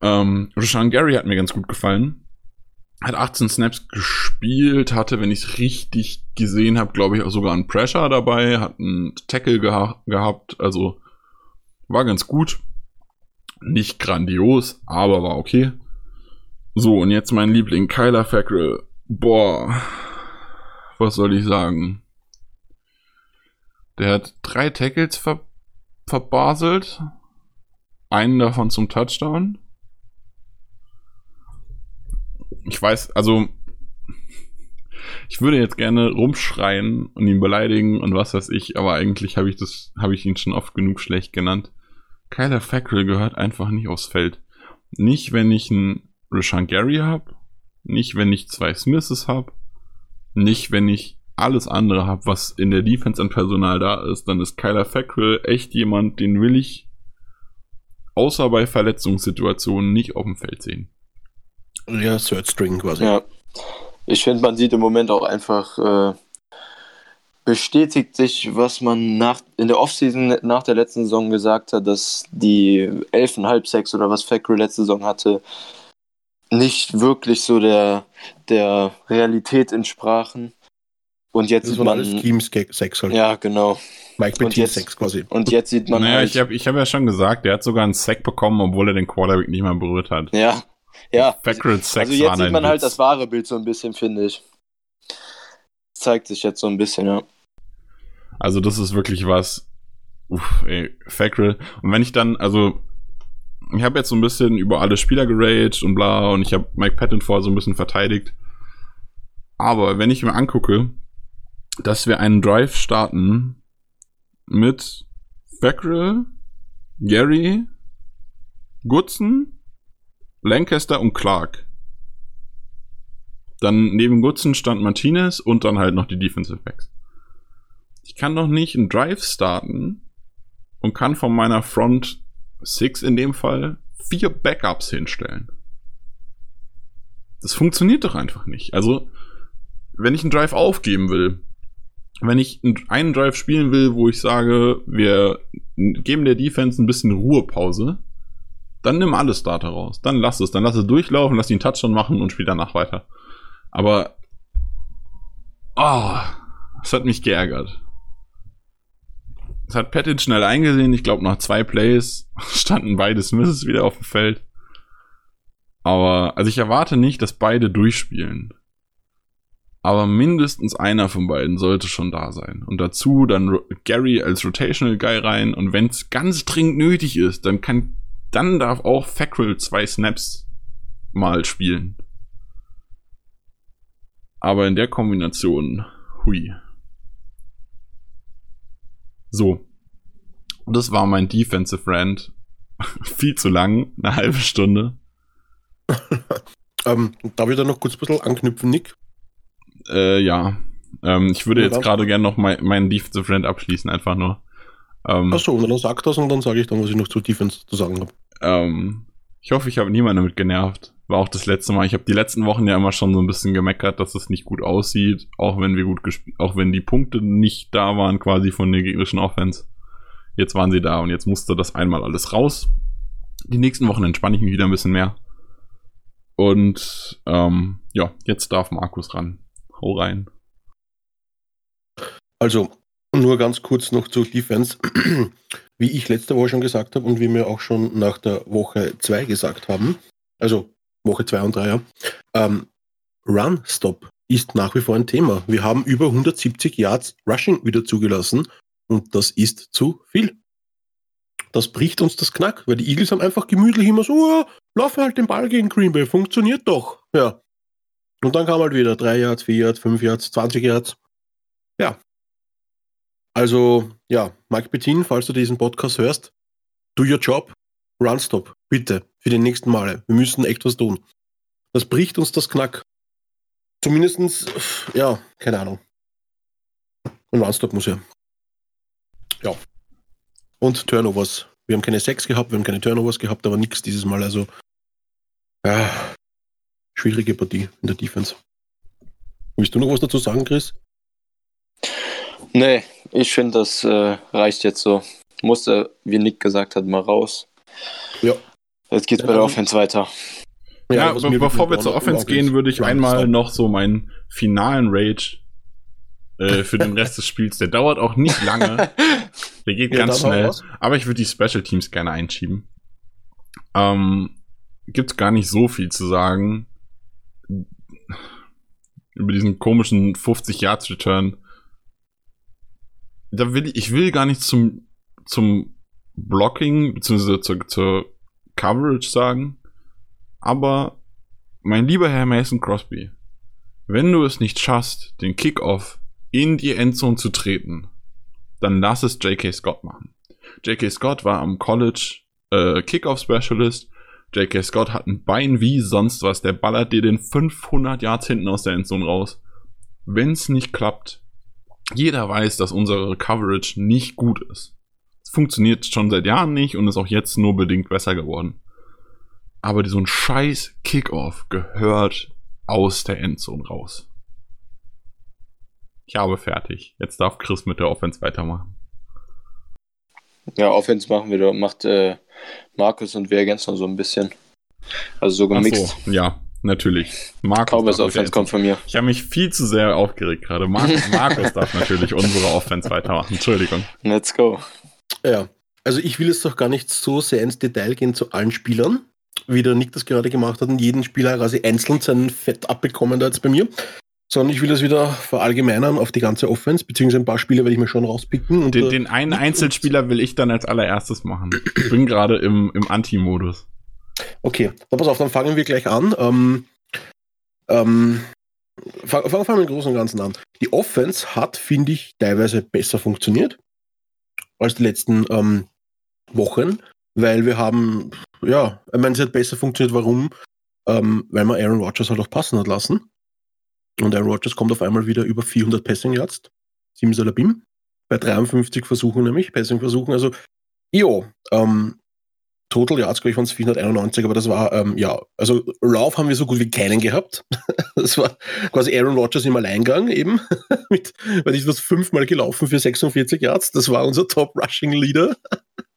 Ähm, Rashan Gary hat mir ganz gut gefallen. Hat 18 Snaps gespielt, hatte, wenn ich es richtig gesehen habe, glaube ich, auch sogar einen Pressure dabei, hat einen Tackle geha gehabt. Also war ganz gut. Nicht grandios, aber war okay. So, und jetzt mein Liebling, Kyler Fackrell. Boah, was soll ich sagen? Der hat drei Tackles ver verbaselt. Einen davon zum Touchdown. Ich weiß, also ich würde jetzt gerne rumschreien und ihn beleidigen und was weiß ich, aber eigentlich habe ich das, habe ich ihn schon oft genug schlecht genannt. Kyler Fackrell gehört einfach nicht aufs Feld. Nicht, wenn ich einen Rashan Gary habe, nicht, wenn ich zwei Smiths habe, nicht, wenn ich alles andere habe, was in der Defense an Personal da ist, dann ist Kyler Fackrell echt jemand, den will ich außer bei Verletzungssituationen nicht auf dem Feld sehen. Ja, Third String quasi. Ja. Ich finde, man sieht im Moment auch einfach, äh, bestätigt sich, was man nach, in der Offseason nach der letzten Saison gesagt hat, dass die 11,5 Sex oder was Factory letzte Saison hatte, nicht wirklich so der, der Realität entsprachen. Und jetzt das sieht man. Alles Teams Sex halt. Ja, genau. Mike Petit Sex quasi. Und jetzt sieht man. Naja, halt, ich habe ich hab ja schon gesagt, der hat sogar einen Sack bekommen, obwohl er den Quarterback nicht mal berührt hat. Ja, ja. Sex also jetzt sieht man halt das wahre Bild so ein bisschen, finde ich. Zeigt sich jetzt so ein bisschen, ja. Also das ist wirklich was. Uff, ey, Fackrell. Und wenn ich dann, also ich habe jetzt so ein bisschen über alle Spieler geraged und bla und ich habe Mike Patton vorher so ein bisschen verteidigt. Aber wenn ich mir angucke, dass wir einen Drive starten mit Fackrell, Gary, Goodson, Lancaster und Clark. Dann neben Goodson stand Martinez und dann halt noch die Defensive Backs. Ich kann doch nicht einen Drive starten und kann von meiner Front Six in dem Fall vier Backups hinstellen. Das funktioniert doch einfach nicht. Also, wenn ich einen Drive aufgeben will, wenn ich einen Drive spielen will, wo ich sage, wir geben der Defense ein bisschen Ruhepause, dann nimm alle Starter raus. Dann lass es. Dann lass es durchlaufen, lass ihn Touchdown machen und spiel danach weiter. Aber, oh, das hat mich geärgert. Das hat Pettit schnell eingesehen. Ich glaube, nach zwei Plays standen beide Smiths wieder auf dem Feld. Aber, also ich erwarte nicht, dass beide durchspielen. Aber mindestens einer von beiden sollte schon da sein. Und dazu dann Gary als Rotational Guy rein. Und wenn es ganz dringend nötig ist, dann kann, dann darf auch Fackrell zwei Snaps mal spielen. Aber in der Kombination, hui. So. Das war mein Defensive Rant. Viel zu lang, eine halbe Stunde. ähm, darf ich da noch kurz ein bisschen anknüpfen, Nick? Äh, ja. Ähm, ich würde ja, jetzt gerade gerne noch mein, meinen Defensive Rant abschließen, einfach nur. Ähm, Achso, dann sag das und dann sage ich dann, was ich noch zu Defense zu sagen habe. Ähm, ich hoffe, ich habe niemanden damit genervt. War auch das letzte Mal. Ich habe die letzten Wochen ja immer schon so ein bisschen gemeckert, dass es nicht gut aussieht, auch wenn wir gut gespielt, auch wenn die Punkte nicht da waren quasi von der gegnerischen Offense. Jetzt waren sie da und jetzt musste das einmal alles raus. Die nächsten Wochen entspanne ich mich wieder ein bisschen mehr. Und ähm, ja, jetzt darf Markus ran. Hau rein. Also, nur ganz kurz noch zur Defense. Wie ich letzte Woche schon gesagt habe und wie wir auch schon nach der Woche 2 gesagt haben, also Woche 2 und 3, ja, ähm, Run-Stop ist nach wie vor ein Thema. Wir haben über 170 Yards Rushing wieder zugelassen und das ist zu viel. Das bricht uns das Knack, weil die Eagles haben einfach gemütlich immer so, oh, laufen halt den Ball gegen Green Bay, funktioniert doch. Ja. Und dann kam halt wieder 3 Yards, 4 Yards, 5 Yards, 20 Yards. Ja. Also, ja, Mike Bettin, falls du diesen Podcast hörst, do your job, run stop, bitte, für die nächsten Male. Wir müssen echt was tun. Das bricht uns das Knack. Zumindestens, ja, keine Ahnung. Und Runstop muss ja. Ja. Und Turnovers. Wir haben keine Sex gehabt, wir haben keine Turnovers gehabt, aber nichts dieses Mal. Also, ja, schwierige Partie in der Defense. Willst du noch was dazu sagen, Chris? Nee, ich finde, das äh, reicht jetzt so. Musste, wie Nick gesagt hat, mal raus. Ja. Jetzt geht's ja, bei der Offense weiter. Ja, ja be bevor wir zur Offense gehen, würde ich einmal noch so meinen finalen Rage äh, für den Rest des Spiels. Der dauert auch nicht lange. Der geht ja, ganz schnell. Aber ich würde die Special Teams gerne einschieben. Ähm, gibt's gar nicht so viel zu sagen über diesen komischen 50 Yards Return. Da will ich, ich will gar nicht zum zum Blocking beziehungsweise zur, zur Coverage sagen, aber mein lieber Herr Mason Crosby, wenn du es nicht schaffst, den Kickoff in die Endzone zu treten, dann lass es J.K. Scott machen. J.K. Scott war am College äh, Kickoff Specialist. J.K. Scott hat ein Bein wie sonst was. Der ballert dir den 500 Yards hinten aus der Endzone raus. Wenn es nicht klappt, jeder weiß, dass unsere Coverage nicht gut ist. Es funktioniert schon seit Jahren nicht und ist auch jetzt nur bedingt besser geworden. Aber so ein scheiß Kickoff gehört aus der Endzone raus. Ich habe fertig. Jetzt darf Chris mit der Offense weitermachen. Ja, Offense machen wir, macht äh, Markus und wir ergänzen so ein bisschen. Also so gemixt. So, ja, natürlich. Markus Cowboys Offense kommt von mir. Ich habe mich viel zu sehr aufgeregt gerade. Mar Markus darf natürlich unsere Offense weitermachen. Entschuldigung. Let's go. Ja, also ich will jetzt doch gar nicht so sehr ins Detail gehen zu allen Spielern, wie der Nick das gerade gemacht hat und jeden Spieler quasi einzeln sein Fett abbekommen da jetzt bei mir sondern ich will das wieder verallgemeinern auf die ganze Offense, beziehungsweise ein paar Spiele werde ich mir schon rauspicken. den, den einen Einzelspieler will ich dann als allererstes machen. Ich bin gerade im, im Anti-Modus. Okay, dann pass auf, dann fangen wir gleich an. Ähm, ähm, fangen wir fang mit dem Großen und Ganzen an. Die Offense hat, finde ich, teilweise besser funktioniert als die letzten ähm, Wochen. weil wir haben, ja, ich meine, es hat besser funktioniert. Warum? Ähm, weil man Aaron Rodgers halt auch passen hat lassen. Und Aaron Rodgers kommt auf einmal wieder über 400 Passing Yards. Simsalabim. Bei 53 Versuchen nämlich, Passing-Versuchen. Also, jo, ähm, Total Yards, glaube ich, waren es 491, aber das war, ähm, ja, also Lauf haben wir so gut wie keinen gehabt. das war quasi Aaron Rodgers im Alleingang eben, mit, weil ich das fünfmal gelaufen für 46 Yards. Das war unser Top-Rushing-Leader.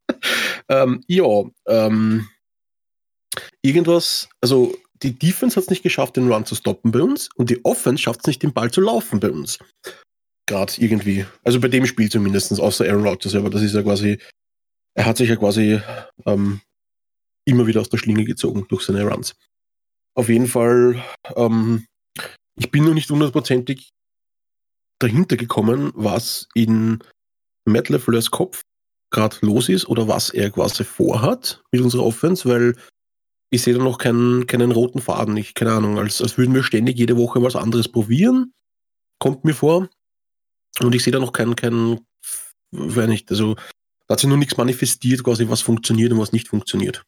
ähm, ja, ähm, irgendwas, also die Defense hat es nicht geschafft, den Run zu stoppen bei uns und die Offense schafft es nicht, den Ball zu laufen bei uns. Gerade irgendwie. Also bei dem Spiel zumindest, außer Aaron Rodgers, aber das ist ja quasi, er hat sich ja quasi ähm, immer wieder aus der Schlinge gezogen durch seine Runs. Auf jeden Fall, ähm, ich bin noch nicht hundertprozentig dahinter gekommen, was in Matt LeFleurs Kopf gerade los ist oder was er quasi vorhat mit unserer Offense, weil ich sehe da noch keinen, keinen roten Faden. Ich, keine Ahnung, als, als würden wir ständig jede Woche was anderes probieren. Kommt mir vor. Und ich sehe da noch keinen, keinen, weiß nicht, also da hat sich noch nichts manifestiert, quasi was funktioniert und was nicht funktioniert.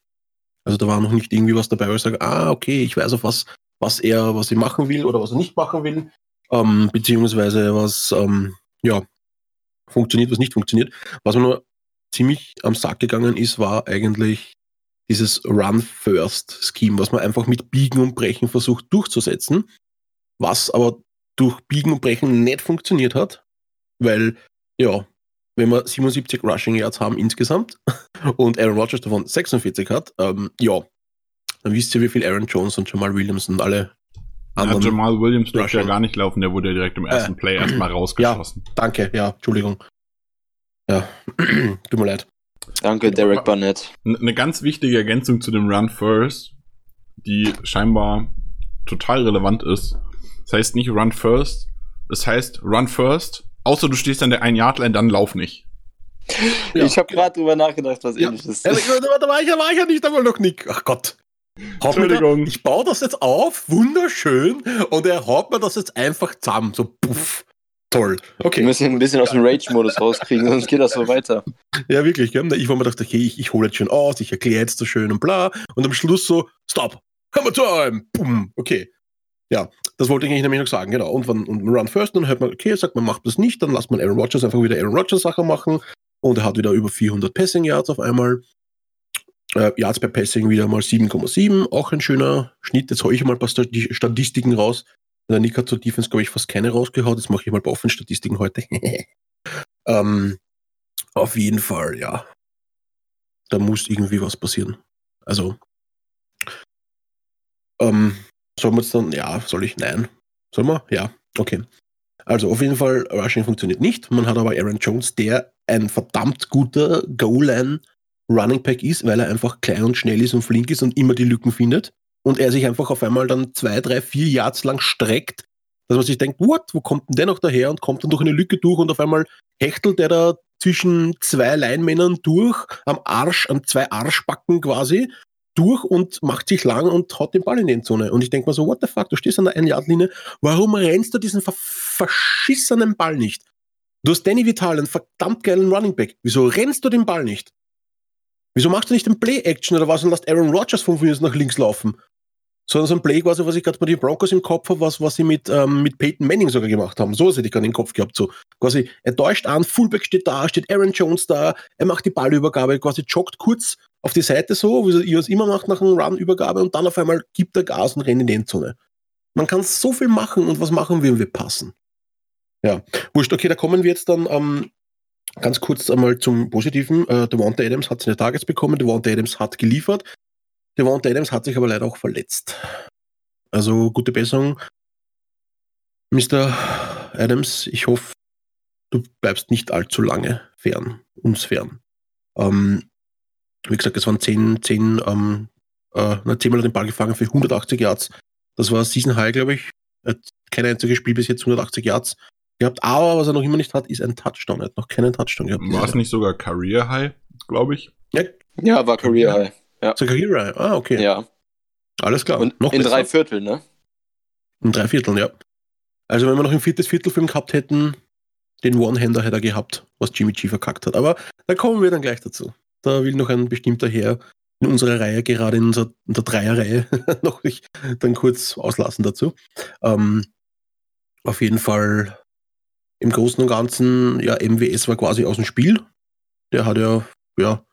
Also da war noch nicht irgendwie was dabei, wo ich sage, ah, okay, ich weiß auf was, was er, was er machen will oder was er nicht machen will, ähm, beziehungsweise was, ähm, ja, funktioniert, was nicht funktioniert. Was mir nur ziemlich am Sack gegangen ist, war eigentlich dieses Run-First-Scheme, was man einfach mit Biegen und Brechen versucht durchzusetzen, was aber durch Biegen und Brechen nicht funktioniert hat, weil, ja, wenn wir 77 Rushing Yards haben insgesamt und Aaron Rodgers davon 46 hat, ähm, ja, dann wisst ihr, wie viel Aaron Jones und Jamal Williams und alle anderen. Ja, Jamal Williams durfte ja gar nicht laufen, der wurde ja direkt im ersten äh, Play erstmal rausgeschossen. Ja, danke, ja, Entschuldigung. Ja, tut mir leid. Danke, Derek Barnett. Eine ganz wichtige Ergänzung zu dem Run First, die scheinbar total relevant ist. Das heißt nicht Run First, das heißt Run First, außer du stehst an der 1-Yard-Line, dann lauf nicht. Ja. Ich habe gerade drüber nachgedacht, was ja. ähnliches. Ja, da, war ich, da war ich ja nicht einmal noch nicht. Ach Gott. Entschuldigung. ich baue das jetzt auf, wunderschön, und er haut mir das jetzt einfach zusammen, so puff. Toll. Okay. Wir müssen ein bisschen aus dem Rage-Modus rauskriegen, sonst geht das so weiter. Ja, wirklich. Gell? Ich war mir gedacht, okay, ich, ich hole jetzt schön aus, ich erkläre jetzt so schön und bla. Und am Schluss so, stop, hammer time, boom, okay. Ja, das wollte ich nämlich noch sagen, genau. Und, wenn, und Run First, dann hört man, okay, sagt man, macht das nicht, dann lasst man Aaron Rodgers einfach wieder Aaron Rodgers Sachen machen. Und er hat wieder über 400 Passing Yards auf einmal. Äh, Yards per Passing wieder mal 7,7, auch ein schöner Schnitt. Jetzt hole ich mal ein paar Statistiken raus. Der Nick hat zur Defense, glaube ich, fast keine rausgehaut. Jetzt mache ich mal bei Statistiken heute. ähm, auf jeden Fall, ja. Da muss irgendwie was passieren. Also, ähm, soll man es dann, ja, soll ich? Nein. Soll man? Ja, okay. Also auf jeden Fall, Rushing funktioniert nicht. Man hat aber Aaron Jones, der ein verdammt guter Goal-Line Running Pack ist, weil er einfach klein und schnell ist und flink ist und immer die Lücken findet und er sich einfach auf einmal dann zwei, drei, vier Yards lang streckt, dass man sich denkt, what, wo kommt denn der noch daher und kommt dann durch eine Lücke durch und auf einmal hechtelt er da zwischen zwei Leinmännern durch, am Arsch, an zwei Arschbacken quasi, durch und macht sich lang und haut den Ball in die Endzone. Und ich denke mal so, what the fuck, du stehst an der 1-Yard-Linie, warum rennst du diesen ver verschissenen Ball nicht? Du hast Danny Vital, einen verdammt geilen Running Back. Wieso rennst du den Ball nicht? Wieso machst du nicht den Play-Action oder was und lässt Aaron Rodgers von mir nach links laufen? sondern so ein Play quasi, was ich gerade bei den Broncos im Kopf habe, was, was sie mit, ähm, mit Peyton Manning sogar gemacht haben. So was hätte ich gerade im Kopf gehabt. So quasi, er täuscht an, Fullback steht da, steht Aaron Jones da, er macht die Ballübergabe, quasi joggt kurz auf die Seite so, wie er es immer macht nach einer Run-Übergabe und dann auf einmal gibt er Gas und rennt in die Endzone. Man kann so viel machen und was machen wir, wenn wir passen? Ja, wurscht. Okay, da kommen wir jetzt dann ähm, ganz kurz einmal zum Positiven. Äh, Devonta Adams hat seine Targets bekommen, Devonta Adams hat geliefert. Devonta Adams hat sich aber leider auch verletzt. Also gute Besserung. Mr. Adams, ich hoffe, du bleibst nicht allzu lange fern, uns fern. Ähm, wie gesagt, es waren 10, 10, ähm, äh, 10 Mal den Ball gefangen für 180 Yards. Das war Season High, glaube ich. Er hat kein einziges Spiel bis jetzt 180 Yards gehabt. Aber was er noch immer nicht hat, ist ein Touchdown. Er hat noch keinen Touchdown gehabt. War es nicht sogar Career High, glaube ich? Ja, ja war Career High. Ja. Zakahira, ah, okay. Ja. Alles klar. Und noch in besser. drei Vierteln, ne? In drei Vierteln, ja. Also wenn wir noch ein viertes Viertelfilm gehabt hätten, den One-Hander hätte er gehabt, was Jimmy G verkackt hat. Aber da kommen wir dann gleich dazu. Da will noch ein bestimmter Herr in unserer Reihe, gerade in, unserer, in der Dreierreihe, noch nicht dann kurz auslassen dazu. Ähm, auf jeden Fall im Großen und Ganzen, ja, MWS war quasi aus dem Spiel. Der hat ja, ja,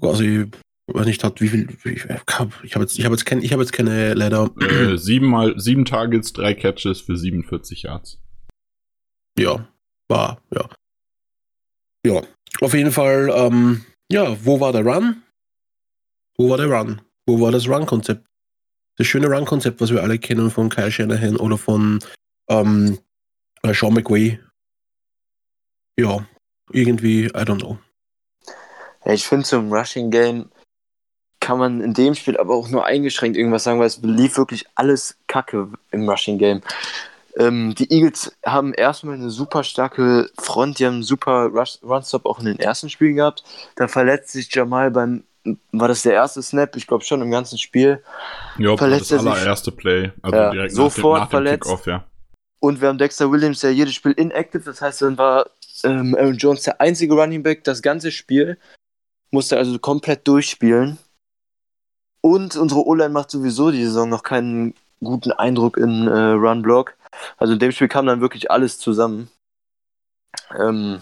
quasi, weiß nicht, hat wie viel, ich habe jetzt, ich habe jetzt, kein, ich habe jetzt keine, leider. Sieben mal, sieben Targets, drei Catches für 47 Yards. Ja, war, ja. Ja, auf jeden Fall, ähm, ja, wo war der Run? Wo war der Run? Wo war das Run-Konzept? Das schöne Run-Konzept, was wir alle kennen von Kyle Shanahan oder von ähm, äh, Sean McWay. Ja, irgendwie, I don't know. Ja, ich finde, zum Rushing Game kann man in dem Spiel aber auch nur eingeschränkt irgendwas sagen, weil es lief wirklich alles kacke im Rushing Game. Ähm, die Eagles haben erstmal eine super starke Front, die haben einen super Run-Stop auch in den ersten Spielen gehabt. Dann verletzt sich Jamal beim, war das der erste Snap? Ich glaube schon im ganzen Spiel. Ja, verletzt das allererste Play. Also ja, direkt sofort nach dem, nach dem verletzt. ja. Und wir haben Dexter Williams ja jedes Spiel inactive, das heißt, dann war ähm, Aaron Jones der einzige Running Back das ganze Spiel. Musste also komplett durchspielen. Und unsere O-Line macht sowieso die Saison noch keinen guten Eindruck in äh, Run-Block. Also in dem Spiel kam dann wirklich alles zusammen. Ähm,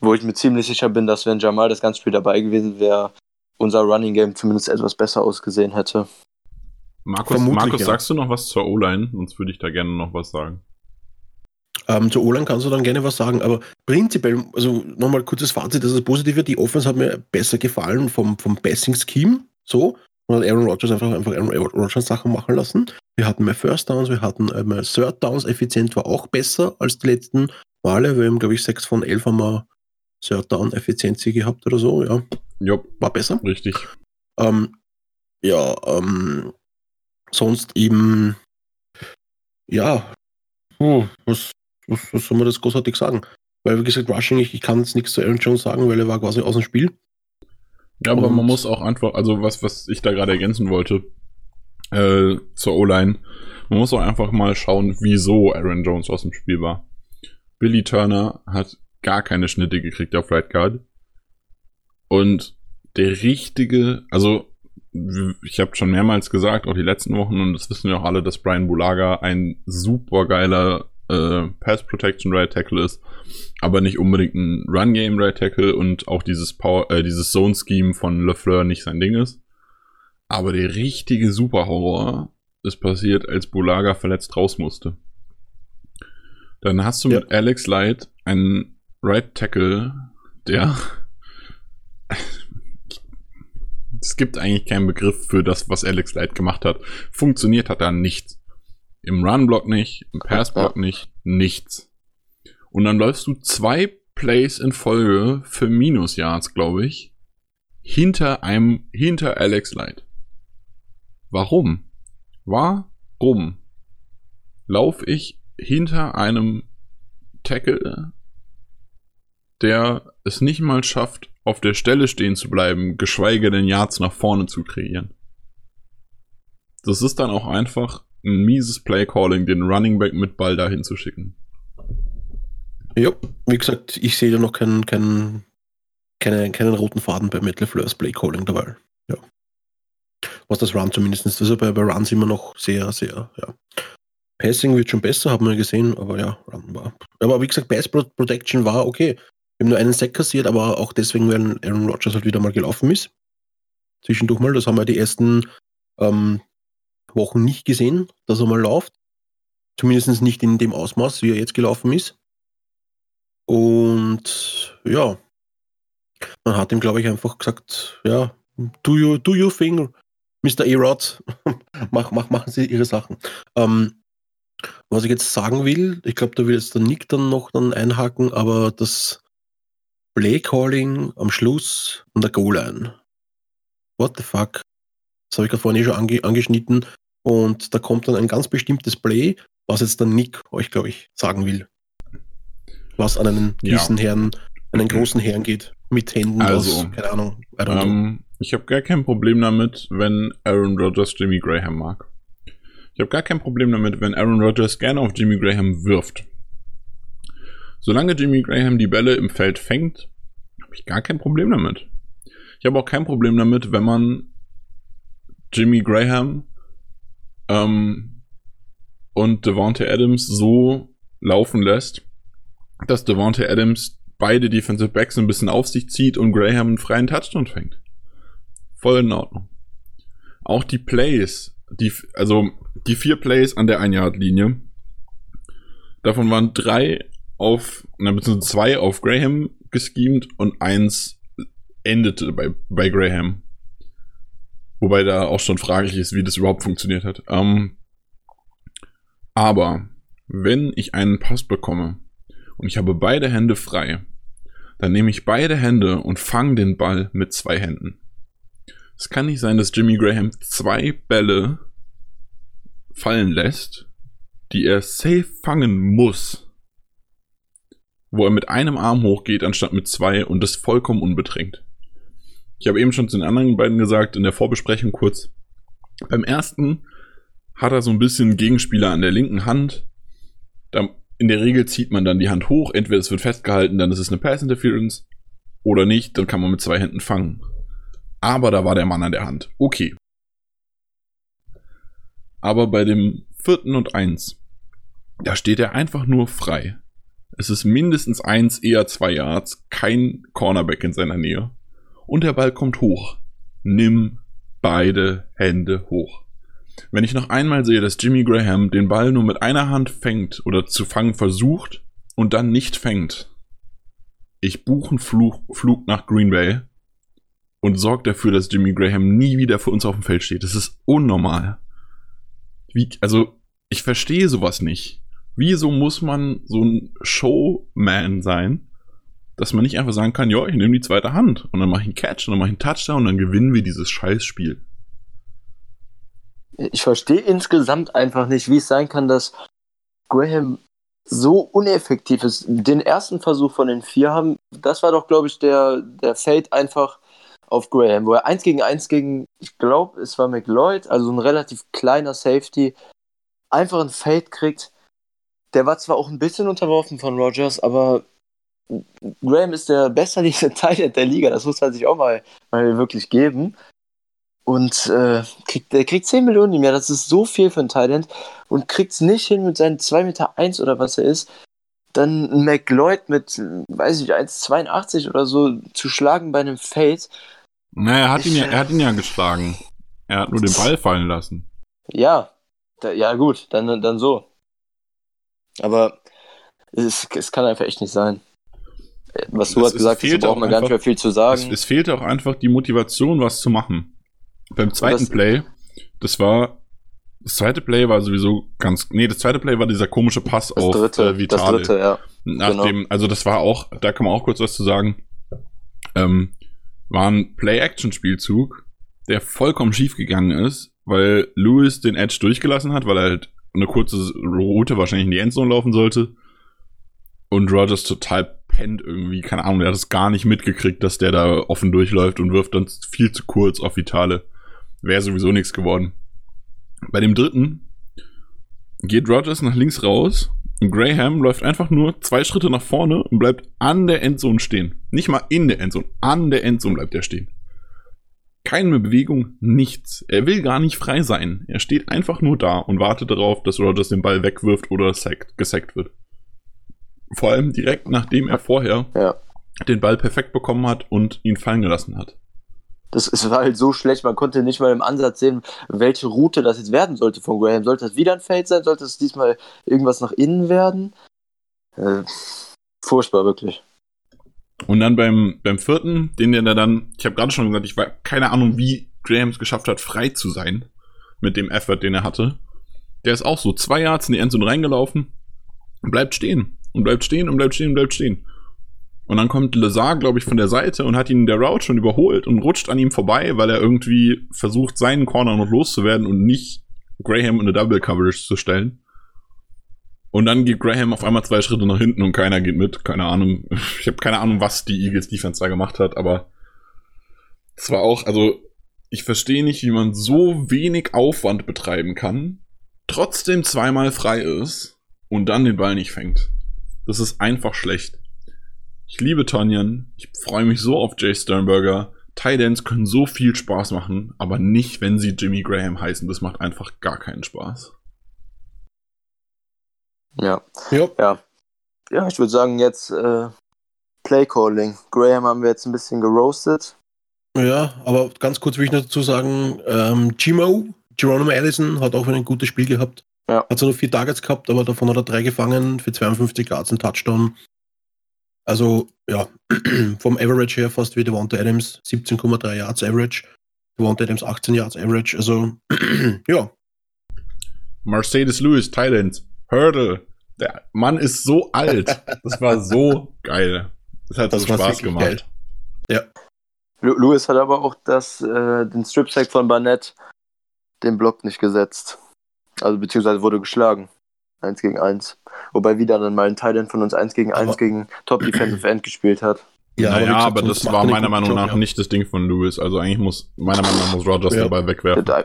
wo ich mir ziemlich sicher bin, dass wenn Jamal das ganze Spiel dabei gewesen wäre, unser Running Game zumindest etwas besser ausgesehen hätte. Markus, Markus ja. sagst du noch was zur O-Line? Sonst würde ich da gerne noch was sagen. Ähm, zur O-Line kannst du dann gerne was sagen, aber prinzipiell, also nochmal kurzes Fazit, das ist positiv, die Offense hat mir besser gefallen vom, vom Passing-Scheme, so, und hat Aaron Rodgers einfach, einfach Aaron Rodgers Sachen machen lassen. Wir hatten mehr First Downs, wir hatten äh, mehr Third Downs, effizient war auch besser als die letzten Male. Wir haben, glaube ich, 6 von 11 haben wir Third Down Effizienz gehabt oder so, ja. Ja, war besser. Richtig. Ähm, ja, ähm, sonst eben, ja, hm, was, was, was soll man das großartig sagen? Weil, wie gesagt, Rushing, ich, ich kann jetzt nichts zu Aaron Jones sagen, weil er war quasi aus dem Spiel. Ja, aber Und man muss auch einfach, also was, was ich da gerade ergänzen wollte, äh, zur O-Line, man muss auch einfach mal schauen, wieso Aaron Jones aus dem Spiel war. Billy Turner hat gar keine Schnitte gekriegt auf Right Guard. Und der richtige, also ich habe schon mehrmals gesagt, auch die letzten Wochen, und das wissen wir auch alle, dass Brian Bulaga ein super geiler äh, Pass Protection Right Tackle ist, aber nicht unbedingt ein Run Game Right Tackle und auch dieses Power, äh, dieses Zone Scheme von LeFleur nicht sein Ding ist. Aber der richtige Super Horror ist passiert, als Bulaga verletzt raus musste. Dann hast du ja. mit Alex Light einen Right Tackle, der es gibt eigentlich keinen Begriff für das, was Alex Light gemacht hat. Funktioniert hat da nichts. Im Run-Block nicht, im Pass-Block nicht, nichts. Und dann läufst du zwei Plays in Folge für Minus-Yards, glaube ich, hinter einem, hinter Alex Light. Warum? Warum lauf ich hinter einem Tackle, der es nicht mal schafft, auf der Stelle stehen zu bleiben, geschweige denn Yards nach vorne zu kreieren. Das ist dann auch einfach ein mieses Playcalling, den Running Back mit Ball dahin zu schicken. Ja, wie gesagt, ich sehe da noch keinen, keinen, keinen, keinen roten Faden bei Metal Fleurs Playcalling dabei. Ja. Was das Run zumindest ist. Also bei, bei Runs immer noch sehr, sehr, ja. Passing wird schon besser, haben wir gesehen, aber ja, Run war. Aber wie gesagt, Pass Protection war okay. Wir haben nur einen Sack kassiert, aber auch deswegen, weil Aaron Rodgers halt wieder mal gelaufen ist. Zwischendurch mal, das haben wir die ersten ähm, Wochen nicht gesehen, dass er mal läuft. Zumindest nicht in dem Ausmaß, wie er jetzt gelaufen ist. Und ja, man hat ihm, glaube ich, einfach gesagt, ja, do your, do your thing, Mr. A-Rod, mach, mach, machen Sie Ihre Sachen. Ähm, was ich jetzt sagen will, ich glaube, da will jetzt der Nick dann noch dann einhaken, aber das Play-Calling am Schluss und der Goal-Line. What the fuck? Das habe ich gerade vorhin eh schon ange angeschnitten. Und da kommt dann ein ganz bestimmtes Play, was jetzt dann Nick euch, glaube ich, sagen will. Was an einen gewissen ja. Herrn, einen großen Herrn geht. Mit Händen also, aus, keine Ahnung. Ähm, ich habe gar kein Problem damit, wenn Aaron Rodgers Jimmy Graham mag. Ich habe gar kein Problem damit, wenn Aaron Rodgers gerne auf Jimmy Graham wirft. Solange Jimmy Graham die Bälle im Feld fängt Habe ich gar kein Problem damit. Ich habe auch kein Problem damit, wenn man Jimmy Graham ähm, und Devontae Adams so laufen lässt, dass Devontae Adams beide Defensive Backs ein bisschen auf sich zieht und Graham einen freien Touchdown fängt. Voll in Ordnung. Auch die Plays, die, also die vier Plays an der Ein-Yard-Linie, davon waren drei auf, na, beziehungsweise zwei auf Graham geschemt und eins endete bei, bei Graham. Wobei da auch schon fraglich ist, wie das überhaupt funktioniert hat. Ähm, aber wenn ich einen Pass bekomme und ich habe beide Hände frei, dann nehme ich beide Hände und fange den Ball mit zwei Händen. Es kann nicht sein, dass Jimmy Graham zwei Bälle fallen lässt, die er safe fangen muss, wo er mit einem Arm hochgeht, anstatt mit zwei und das vollkommen unbedrängt. Ich habe eben schon zu den anderen beiden gesagt, in der Vorbesprechung kurz. Beim ersten hat er so ein bisschen Gegenspieler an der linken Hand. Da, in der Regel zieht man dann die Hand hoch. Entweder es wird festgehalten, dann ist es eine Pass Interference. Oder nicht, dann kann man mit zwei Händen fangen. Aber da war der Mann an der Hand. Okay. Aber bei dem vierten und eins, da steht er einfach nur frei. Es ist mindestens eins, eher zwei Yards, kein Cornerback in seiner Nähe und der Ball kommt hoch. Nimm beide Hände hoch. Wenn ich noch einmal sehe, dass Jimmy Graham den Ball nur mit einer Hand fängt oder zu fangen versucht und dann nicht fängt, ich buche einen Flug, Flug nach Green Bay und sorge dafür, dass Jimmy Graham nie wieder für uns auf dem Feld steht. Das ist unnormal. Wie, also, ich verstehe sowas nicht. Wieso muss man so ein Showman sein, dass man nicht einfach sagen kann, ja, ich nehme die zweite Hand und dann mache ich einen Catch und dann mache ich einen Touchdown und dann gewinnen wir dieses Scheißspiel. Ich verstehe insgesamt einfach nicht, wie es sein kann, dass Graham so uneffektiv ist. Den ersten Versuch von den vier haben, das war doch, glaube ich, der, der Fade einfach auf Graham, wo er eins gegen eins gegen, ich glaube, es war McLeod, also ein relativ kleiner Safety, einfach einen Fade kriegt. Der war zwar auch ein bisschen unterworfen von Rogers, aber Graham ist der besserliche Teil der Liga, das muss man sich auch mal, mal wirklich geben. Und äh, kriegt, der kriegt 10 Millionen im Jahr, das ist so viel für ein Talent und kriegt es nicht hin mit seinen 2,1 Meter eins oder was er ist, dann McLeod mit, weiß ich, 1,82 oder so zu schlagen bei einem Fade. Naja, er hat, ihn ja, er hat ihn ja geschlagen. Er hat nur den Ball fallen lassen. Ja, da, ja gut, dann, dann so. Aber es, es kann einfach echt nicht sein was du hast gesagt hast, braucht man gar nicht mehr viel zu sagen. Es, es fehlte auch einfach die Motivation, was zu machen. Beim zweiten das, Play, das war, das zweite Play war sowieso ganz, nee, das zweite Play war dieser komische Pass auf dritte, äh, Vitale. Das dritte, ja. Nach genau. dem, also das war auch, da kann man auch kurz was zu sagen, ähm, war ein Play-Action-Spielzug, der vollkommen schief gegangen ist, weil Lewis den Edge durchgelassen hat, weil er halt eine kurze Route wahrscheinlich in die Endzone laufen sollte. Und Rogers total pennt irgendwie, keine Ahnung, der hat es gar nicht mitgekriegt, dass der da offen durchläuft und wirft dann viel zu kurz auf Vitale. Wäre sowieso nichts geworden. Bei dem dritten geht Rogers nach links raus und Graham läuft einfach nur zwei Schritte nach vorne und bleibt an der Endzone stehen. Nicht mal in der Endzone, an der Endzone bleibt er stehen. Keine Bewegung, nichts. Er will gar nicht frei sein. Er steht einfach nur da und wartet darauf, dass Rogers den Ball wegwirft oder gesackt wird. Vor allem direkt nachdem er vorher ja. den Ball perfekt bekommen hat und ihn fallen gelassen hat. Das, es war halt so schlecht, man konnte nicht mal im Ansatz sehen, welche Route das jetzt werden sollte von Graham. Sollte das wieder ein Fade sein? Sollte es diesmal irgendwas nach innen werden? Äh, furchtbar, wirklich. Und dann beim, beim vierten, den der dann, ich habe gerade schon gesagt, ich war keine Ahnung, wie Graham es geschafft hat, frei zu sein mit dem Effort, den er hatte. Der ist auch so zwei Yards in die Endzone reingelaufen und bleibt stehen und bleibt stehen und bleibt stehen und bleibt stehen. Und dann kommt Lazar, glaube ich, von der Seite und hat ihn in der Route schon überholt und rutscht an ihm vorbei, weil er irgendwie versucht, seinen Corner noch loszuwerden und nicht Graham in eine Double Coverage zu stellen. Und dann geht Graham auf einmal zwei Schritte nach hinten und keiner geht mit. Keine Ahnung. Ich habe keine Ahnung, was die Eagles Defense da gemacht hat, aber es war auch, also ich verstehe nicht, wie man so wenig Aufwand betreiben kann, trotzdem zweimal frei ist und dann den Ball nicht fängt. Das ist einfach schlecht. Ich liebe Tonyan. Ich freue mich so auf Jay Sternberger. Titans können so viel Spaß machen, aber nicht, wenn sie Jimmy Graham heißen. Das macht einfach gar keinen Spaß. Ja. Ja. Ja. Ja, ich würde sagen, jetzt äh, Playcalling. Graham haben wir jetzt ein bisschen geroastet. Ja, aber ganz kurz will ich noch dazu sagen, ähm, Gimo, Geronimo Allison hat auch wieder ein gutes Spiel gehabt. Ja. Hat zwar nur vier Targets gehabt, aber davon hat er drei gefangen für 52 Yards und Touchdown. Also, ja, vom Average her fast wie Devonta Adams, 17,3 Yards Average. Devonta Adams 18 Yards Average. Also, ja, Mercedes Lewis, Thailand, Hurdle. Der Mann ist so alt. Das war so geil. Das hat Das so Spaß gemacht. Lu- Lewis hat aber auch das, äh, den Strip-Sack von Barnett, den Block nicht gesetzt. Also beziehungsweise wurde geschlagen. 1 gegen 1. Wobei wieder dann mal ein Thailand von uns 1 gegen 1 Aber- gegen Top Defensive End gespielt hat. ja naja, wie gesagt, aber das war er meiner Meinung Job, nach ja. nicht das Ding von Lewis. Also eigentlich muss, meiner Meinung nach muss Rogers Ja. dabei wegwerfen. Das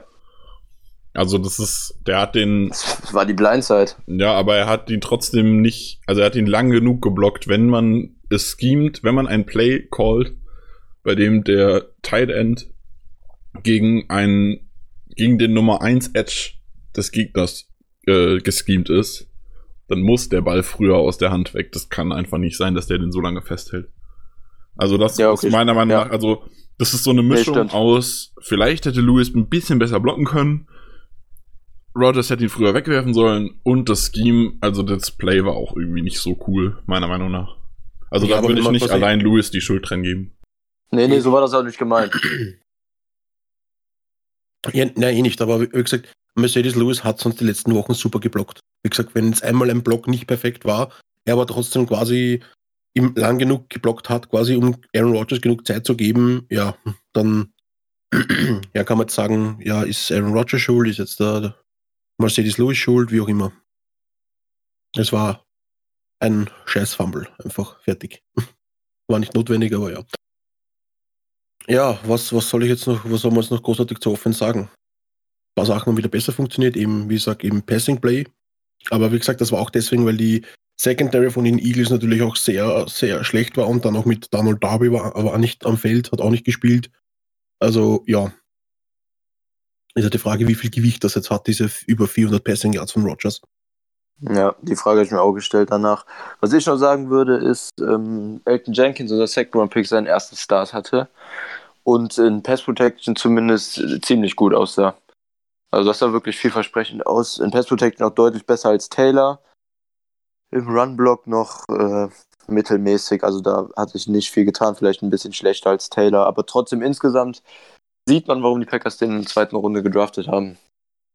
Also das ist, der hat den, war die Blindside. ja, aber er hat ihn trotzdem nicht, also er hat ihn lang genug geblockt, wenn man es schemt, wenn man ein Play callt, bei dem der Tight End gegen einen, gegen den Nummer 1 Edge des Gegners äh, geschemt ist, dann muss der Ball früher aus der Hand weg. Das kann einfach nicht sein, dass der den so lange festhält. Also das Ja, okay. ist meiner Meinung Ja. nach, also das ist so eine Mischung stimmt. aus, vielleicht hätte Lewis ein bisschen besser blocken können, Rogers hätte ihn früher wegwerfen sollen und das Scheme, also das Play war auch irgendwie nicht so cool, meiner Meinung nach. Also Ja, da würde ich nicht allein Lewis die Schuld dran geben. Nee, nee, so war das auch nicht gemeint. Ja, nein, eh nicht, aber wie gesagt, Mercedes Lewis hat sonst die letzten Wochen super geblockt. Wie gesagt, wenn jetzt einmal ein Block nicht perfekt war, er aber trotzdem quasi ihm lang genug geblockt hat, quasi um Aaron Rodgers genug Zeit zu geben, ja, dann ja, kann man jetzt sagen, ja, ist Aaron Rodgers schuld, ist jetzt der Mercedes Lewis schuld, wie auch immer. Es war ein scheiß Fumble, einfach fertig. War nicht notwendig, aber ja. Ja, was, was soll ich jetzt noch, was soll man jetzt noch großartig zu Offense sagen? Paar Sachen wieder besser funktioniert, eben, wie gesagt, eben Passing Play. Aber wie gesagt, das war auch deswegen, weil die Secondary von den Eagles natürlich auch sehr, sehr schlecht war und dann auch mit Donald Darby war, aber nicht am Feld, hat auch nicht gespielt. Also, ja. Ist halt die Frage, wie viel Gewicht das jetzt hat, diese über 400 Passing Yards von Rogers. Ja, die Frage habe ich mir auch gestellt danach. Was ich noch sagen würde, ist, ähm, Elton Jenkins, unser Second Round Pick, seinen ersten Start hatte und in Pass Protection zumindest ziemlich gut aussah. Also das sah wirklich vielversprechend aus. In Pass Protection auch deutlich besser als Taylor. Im Run Block noch äh, mittelmäßig, also da hat sich nicht viel getan, vielleicht ein bisschen schlechter als Taylor, aber trotzdem insgesamt sieht man, warum die Packers den in der zweiten Runde gedraftet haben.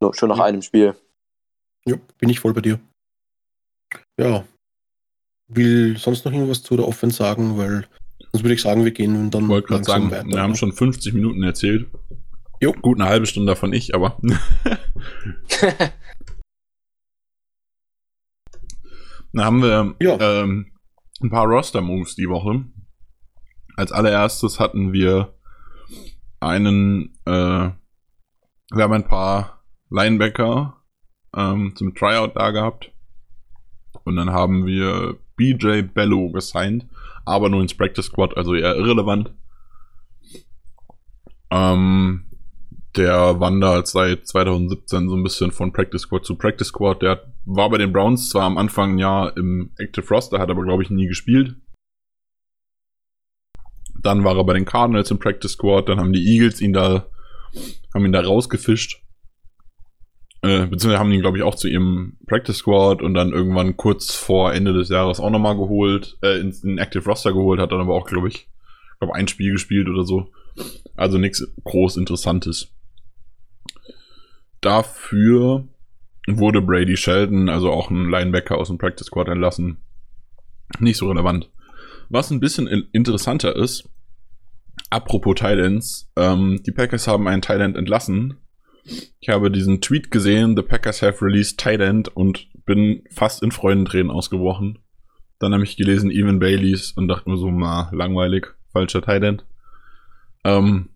No, schon nach Ja. einem Spiel. Ja, bin ich voll bei dir. Ja. Will sonst noch irgendwas zu der Offense sagen, weil sonst würde ich sagen, wir gehen dann Ich wollte gerade sagen, weiter. wir haben schon 50 Minuten erzählt. Jo. Gut eine halbe Stunde davon ich, aber. Dann haben wir Ja. ähm, ein paar Roster-Moves die Woche. Als allererstes hatten wir einen, äh, wir haben ein paar Linebacker ähm, zum Tryout da gehabt. Und dann haben wir BJ Bello gesigned, aber nur ins Practice Squad, also eher irrelevant. Ähm, der wandert seit 2017 so ein bisschen von Practice Squad zu Practice Squad. Der war bei den Browns zwar am Anfang ja im Active Roster, hat aber glaube ich nie gespielt. Dann war er bei den Cardinals im Practice Squad, dann haben die Eagles ihn da, haben ihn da rausgefischt. Äh, beziehungsweise haben ihn, glaube ich, auch zu ihrem Practice Squad und dann irgendwann kurz vor Ende des Jahres auch nochmal geholt, äh, in den Active Roster geholt, hat dann aber auch, glaube ich, glaube ein Spiel gespielt oder so. Also nichts groß Interessantes. Dafür wurde Brady Sheldon, also auch ein Linebacker aus dem Practice Squad entlassen. Nicht so relevant. Was ein bisschen in- interessanter ist, apropos Titans, ähm, die Packers haben einen Tight entlassen. Ich habe diesen Tweet gesehen, the Packers have released Tight und bin fast in Freudentränen ausgebrochen. Dann habe ich gelesen Evan Baileys und dachte mir so, na, langweilig, falscher Tight Ähm,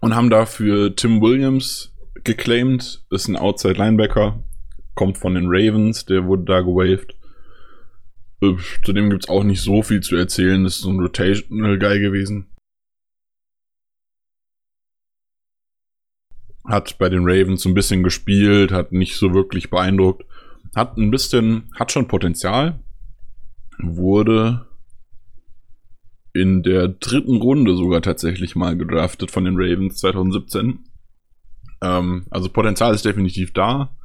und haben dafür Tim Williams geclaimed, ist ein Outside Linebacker, kommt von den Ravens, der wurde da gewaved. Äh, zudem gibt es auch nicht so viel zu erzählen. Das ist so ein Rotational Guy gewesen. Hat bei den Ravens ein bisschen gespielt, hat nicht so wirklich beeindruckt. Hat ein bisschen, hat schon Potenzial. Wurde in der dritten Runde sogar tatsächlich mal gedraftet von den Ravens 2017. Ähm, also Potenzial ist definitiv da,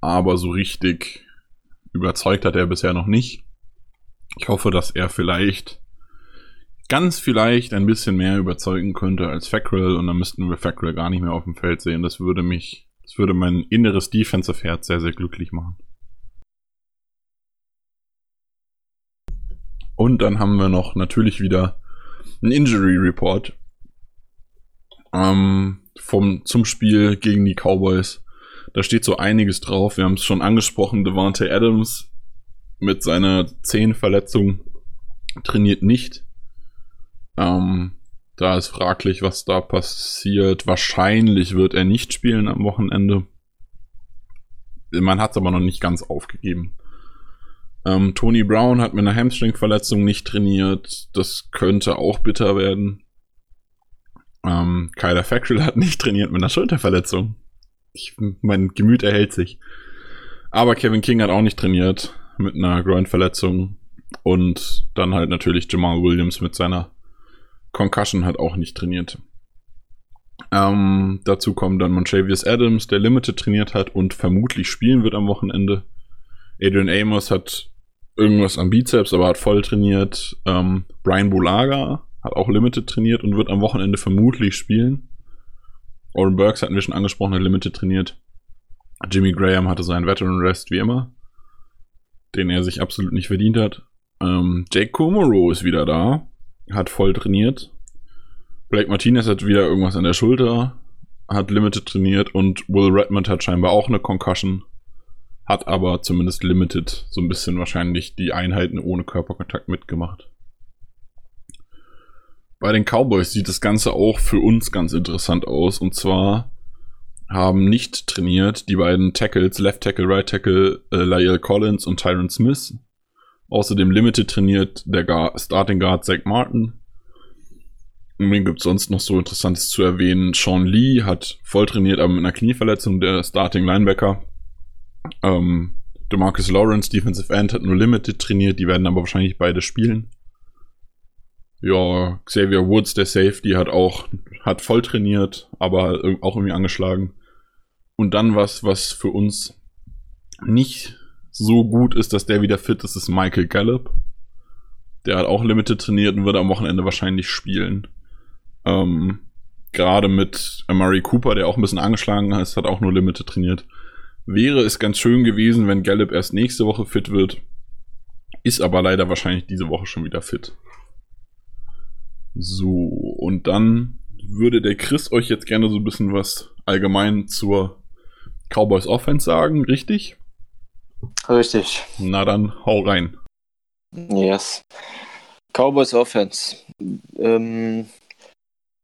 aber so richtig überzeugt hat er bisher noch nicht. Ich hoffe, dass er vielleicht ganz vielleicht ein bisschen mehr überzeugen könnte als Fackrell und dann müssten wir Fackrell gar nicht mehr auf dem Feld sehen. Das würde mich, das würde mein inneres Defensive Herz sehr, sehr glücklich machen. Und dann haben wir noch natürlich wieder einen Injury Report ähm, vom, zum Spiel gegen die Cowboys. Da steht so einiges drauf. Wir haben es schon angesprochen. Devante Adams mit seiner Zehenverletzung trainiert nicht. Ähm, da ist fraglich, was da passiert. Wahrscheinlich wird er nicht spielen am Wochenende. Man hat es aber noch nicht ganz aufgegeben. Ähm, Tony Brown hat mit einer Hamstring-Verletzung nicht trainiert. Das könnte auch bitter werden. Ähm, Kyler Factual hat nicht trainiert mit einer Schulterverletzung. Ich, mein Gemüt erhält sich. Aber Kevin King hat auch nicht trainiert mit einer Groin-Verletzung. Und dann halt natürlich Jamal Williams mit seiner Concussion hat auch nicht trainiert. Ähm, dazu kommen dann Montravius Adams, der Limited trainiert hat und vermutlich spielen wird am Wochenende. Adrian Amos hat irgendwas am Bizeps, aber hat voll trainiert. Ähm, Brian Bulaga hat auch Limited trainiert und wird am Wochenende vermutlich spielen. Oren Burks hatten wir schon angesprochen, hat Limited trainiert. Jimmy Graham hatte seinen Veteran Rest wie immer, den er sich absolut nicht verdient hat. Ähm, Jake Komoro ist wieder da, hat voll trainiert. Blake Martinez hat wieder irgendwas an der Schulter, hat Limited trainiert und Will Redmond hat scheinbar auch eine Concussion, hat aber zumindest Limited so ein bisschen wahrscheinlich die Einheiten ohne Körperkontakt mitgemacht. Bei den Cowboys sieht das Ganze auch für uns ganz interessant aus. Und zwar haben nicht trainiert die beiden Tackles, Left Tackle, Right Tackle, äh, Lyle Collins und Tyron Smith. Außerdem Limited trainiert der Guard, Starting Guard Zach Martin. Und wen gibt es sonst noch so Interessantes zu erwähnen? Sean Lee hat voll trainiert, aber mit einer Knieverletzung, der Starting Linebacker. Ähm, Demarcus Lawrence, Defensive End, hat nur Limited trainiert, die werden aber wahrscheinlich beide spielen. Ja, Xavier Woods, der Safety, hat auch, hat voll trainiert, aber auch irgendwie angeschlagen. Und dann was, was für uns nicht so gut ist, dass der wieder fit ist, ist Michael Gallup. Der hat auch Limited trainiert und wird am Wochenende wahrscheinlich spielen. Ähm, Gerade mit Amari Cooper, der auch ein bisschen angeschlagen ist, hat auch nur Limited trainiert. Wäre es ganz schön gewesen, wenn Gallup erst nächste Woche fit wird. Ist aber leider wahrscheinlich diese Woche schon wieder fit. So, und dann würde der Chris euch jetzt gerne so ein bisschen was allgemein zur Cowboys Offense sagen, richtig? Richtig. Na dann, hau rein. Yes. Cowboys Offense. Ähm,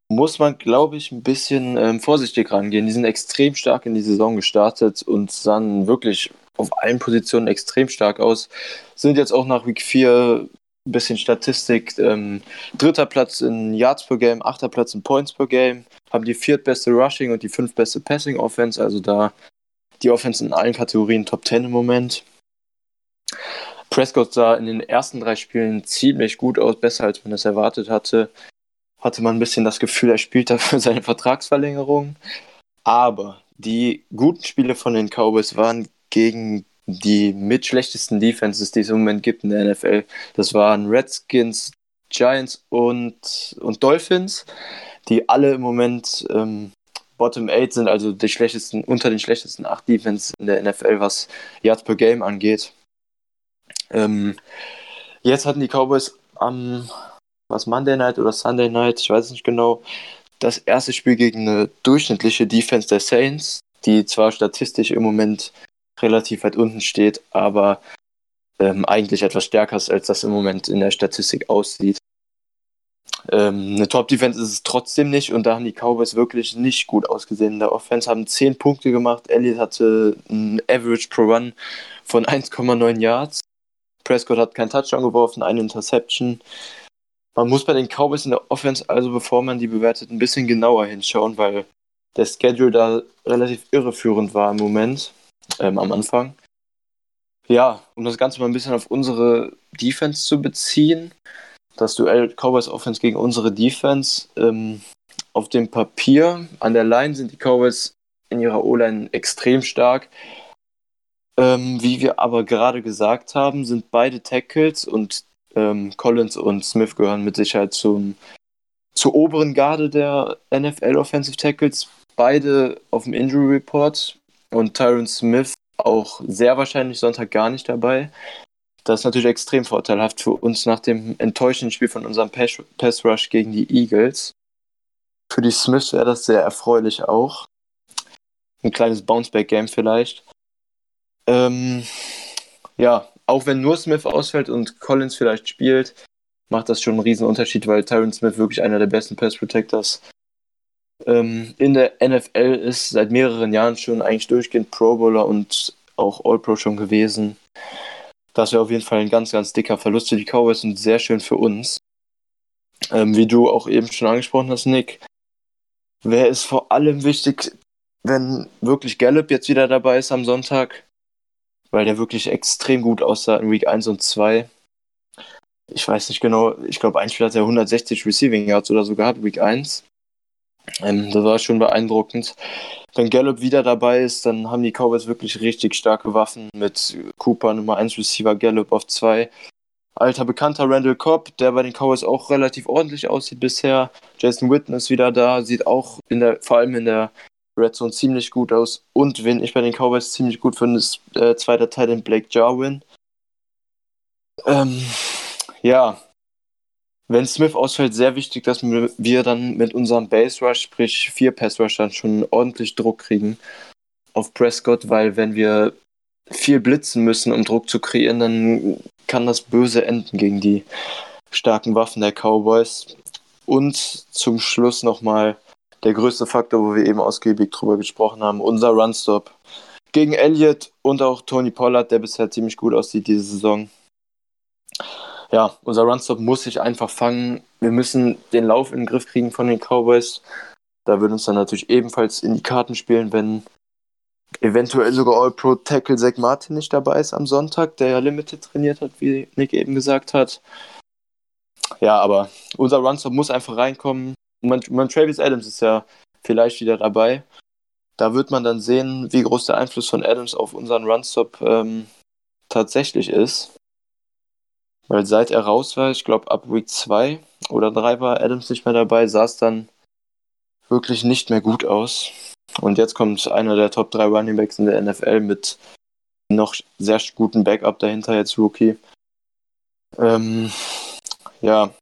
muss man, glaube ich, ein bisschen ähm, vorsichtig rangehen. Die sind extrem stark in die Saison gestartet und sahen wirklich auf allen Positionen extrem stark aus. Sind jetzt auch nach Week 4 ein bisschen Statistik. Ähm, dritter Platz in Yards per Game, achter Platz in Points per Game, haben die viertbeste Rushing und die fünftbeste Passing Offense, also da die Offense in allen Kategorien Top 10 im Moment. Prescott sah in den ersten drei Spielen ziemlich gut aus, besser als man es erwartet hatte. Hatte man ein bisschen das Gefühl, er spielt dafür seine Vertragsverlängerung. Aber die guten Spiele von den Cowboys waren gegen die mit schlechtesten Defenses, die es im Moment gibt in der NFL. Das waren Redskins, Giants und, und Dolphins, die alle im Moment ähm, Bottom 8 sind, also die schlechtesten, unter den schlechtesten 8 Defenses in der NFL, was Yards per Game angeht. Ähm, jetzt hatten die Cowboys am was Monday Night oder Sunday Night, ich weiß es nicht genau, das erste Spiel gegen eine durchschnittliche Defense der Saints, die zwar statistisch im Moment relativ weit unten steht, aber ähm, eigentlich etwas stärker ist, als das im Moment in der Statistik aussieht. Ähm, eine Top-Defense ist es trotzdem nicht und da haben die Cowboys wirklich nicht gut ausgesehen. In der Offense haben 10 Punkte gemacht. Elliott hatte ein Average pro Run von 1,9 Yards. Prescott hat keinen Touchdown geworfen, eine Interception. Man muss bei den Cowboys in der Offense also, bevor man die bewertet, ein bisschen genauer hinschauen, weil der Schedule da relativ irreführend war im Moment, ähm, am Anfang. Ja, um das Ganze mal ein bisschen auf unsere Defense zu beziehen, das Duell Cowboys Offense gegen unsere Defense. Ähm, auf dem Papier, an der Line sind die Cowboys in ihrer O-Line extrem stark. Ähm, wie wir aber gerade gesagt haben, sind beide Tackles und ähm, Collins und Smith gehören mit Sicherheit zum, zur oberen Garde der NFL Offensive Tackles. Beide auf dem Injury Report und Tyron Smith auch sehr wahrscheinlich Sonntag gar nicht dabei. Das ist natürlich extrem vorteilhaft für uns nach dem enttäuschenden Spiel von unserem Pass Rush gegen die Eagles. Für die Smiths wäre das sehr erfreulich auch. Ein kleines Bounceback-Game vielleicht. Ähm, ja, auch wenn nur Smith ausfällt und Collins vielleicht spielt, macht das schon einen riesen Unterschied, weil Tyron Smith wirklich einer der besten Pass Protectors ähm, in der NFL ist, seit mehreren Jahren schon eigentlich durchgehend Pro Bowler und auch All-Pro schon gewesen. Das wäre auf jeden Fall ein ganz, ganz dicker Verlust für die Cowboys und sehr schön für uns. Ähm, wie du auch eben schon angesprochen hast, Nick, wäre es vor allem wichtig, wenn wirklich Gallup jetzt wieder dabei ist am Sonntag, weil der wirklich extrem gut aussah in Week 1 und 2. Ich weiß nicht genau, ich glaube, ein Spiel hat er 160 Receiving Yards oder so gehabt, Week 1. Ähm, das war schon beeindruckend. Wenn Gallup wieder dabei ist, dann haben die Cowboys wirklich richtig starke Waffen mit Cooper Nummer 1 Receiver, Gallup auf 2. Alter bekannter Randall Cobb, der bei den Cowboys auch relativ ordentlich aussieht bisher. Jason Witten ist wieder da, sieht auch in der, vor allem in der Red Zone ziemlich gut aus. Und wen ich bei den Cowboys ziemlich gut finde, ist äh, zweiter Teil in Blake Jarwin. Ähm, ja, wenn Smith ausfällt, sehr wichtig, dass wir dann mit unserem Base Rush, sprich vier Pass Rush, dann schon ordentlich Druck kriegen auf Prescott, weil wenn wir viel blitzen müssen, um Druck zu kreieren, dann kann das böse enden gegen die starken Waffen der Cowboys. Und zum Schluss nochmal der größte Faktor, wo wir eben ausgiebig drüber gesprochen haben, unser Runstop. Gegen Elliott und auch Tony Pollard, der bisher ziemlich gut aussieht diese Saison. Ja, unser Runstop muss sich einfach fangen. Wir müssen den Lauf in den Griff kriegen von den Cowboys. Da würde uns dann natürlich ebenfalls in die Karten spielen, wenn eventuell sogar All-Pro Tackle Zach Martin nicht dabei ist am Sonntag, der ja Limited trainiert hat, wie Nick eben gesagt hat. Ja, aber unser Runstop muss einfach reinkommen. Und man, Travis Adams ist ja vielleicht wieder dabei. Da wird man dann sehen, wie groß der Einfluss von Adams auf unseren Runstop ähm, tatsächlich ist. Weil seit er raus war, ich glaube ab Week 2 oder 3 war Adams nicht mehr dabei, sah es dann wirklich nicht mehr gut aus. Und jetzt kommt einer der Top 3 Running Backs in der NFL mit noch sehr guten Backup dahinter, jetzt Rookie. Ähm, ja,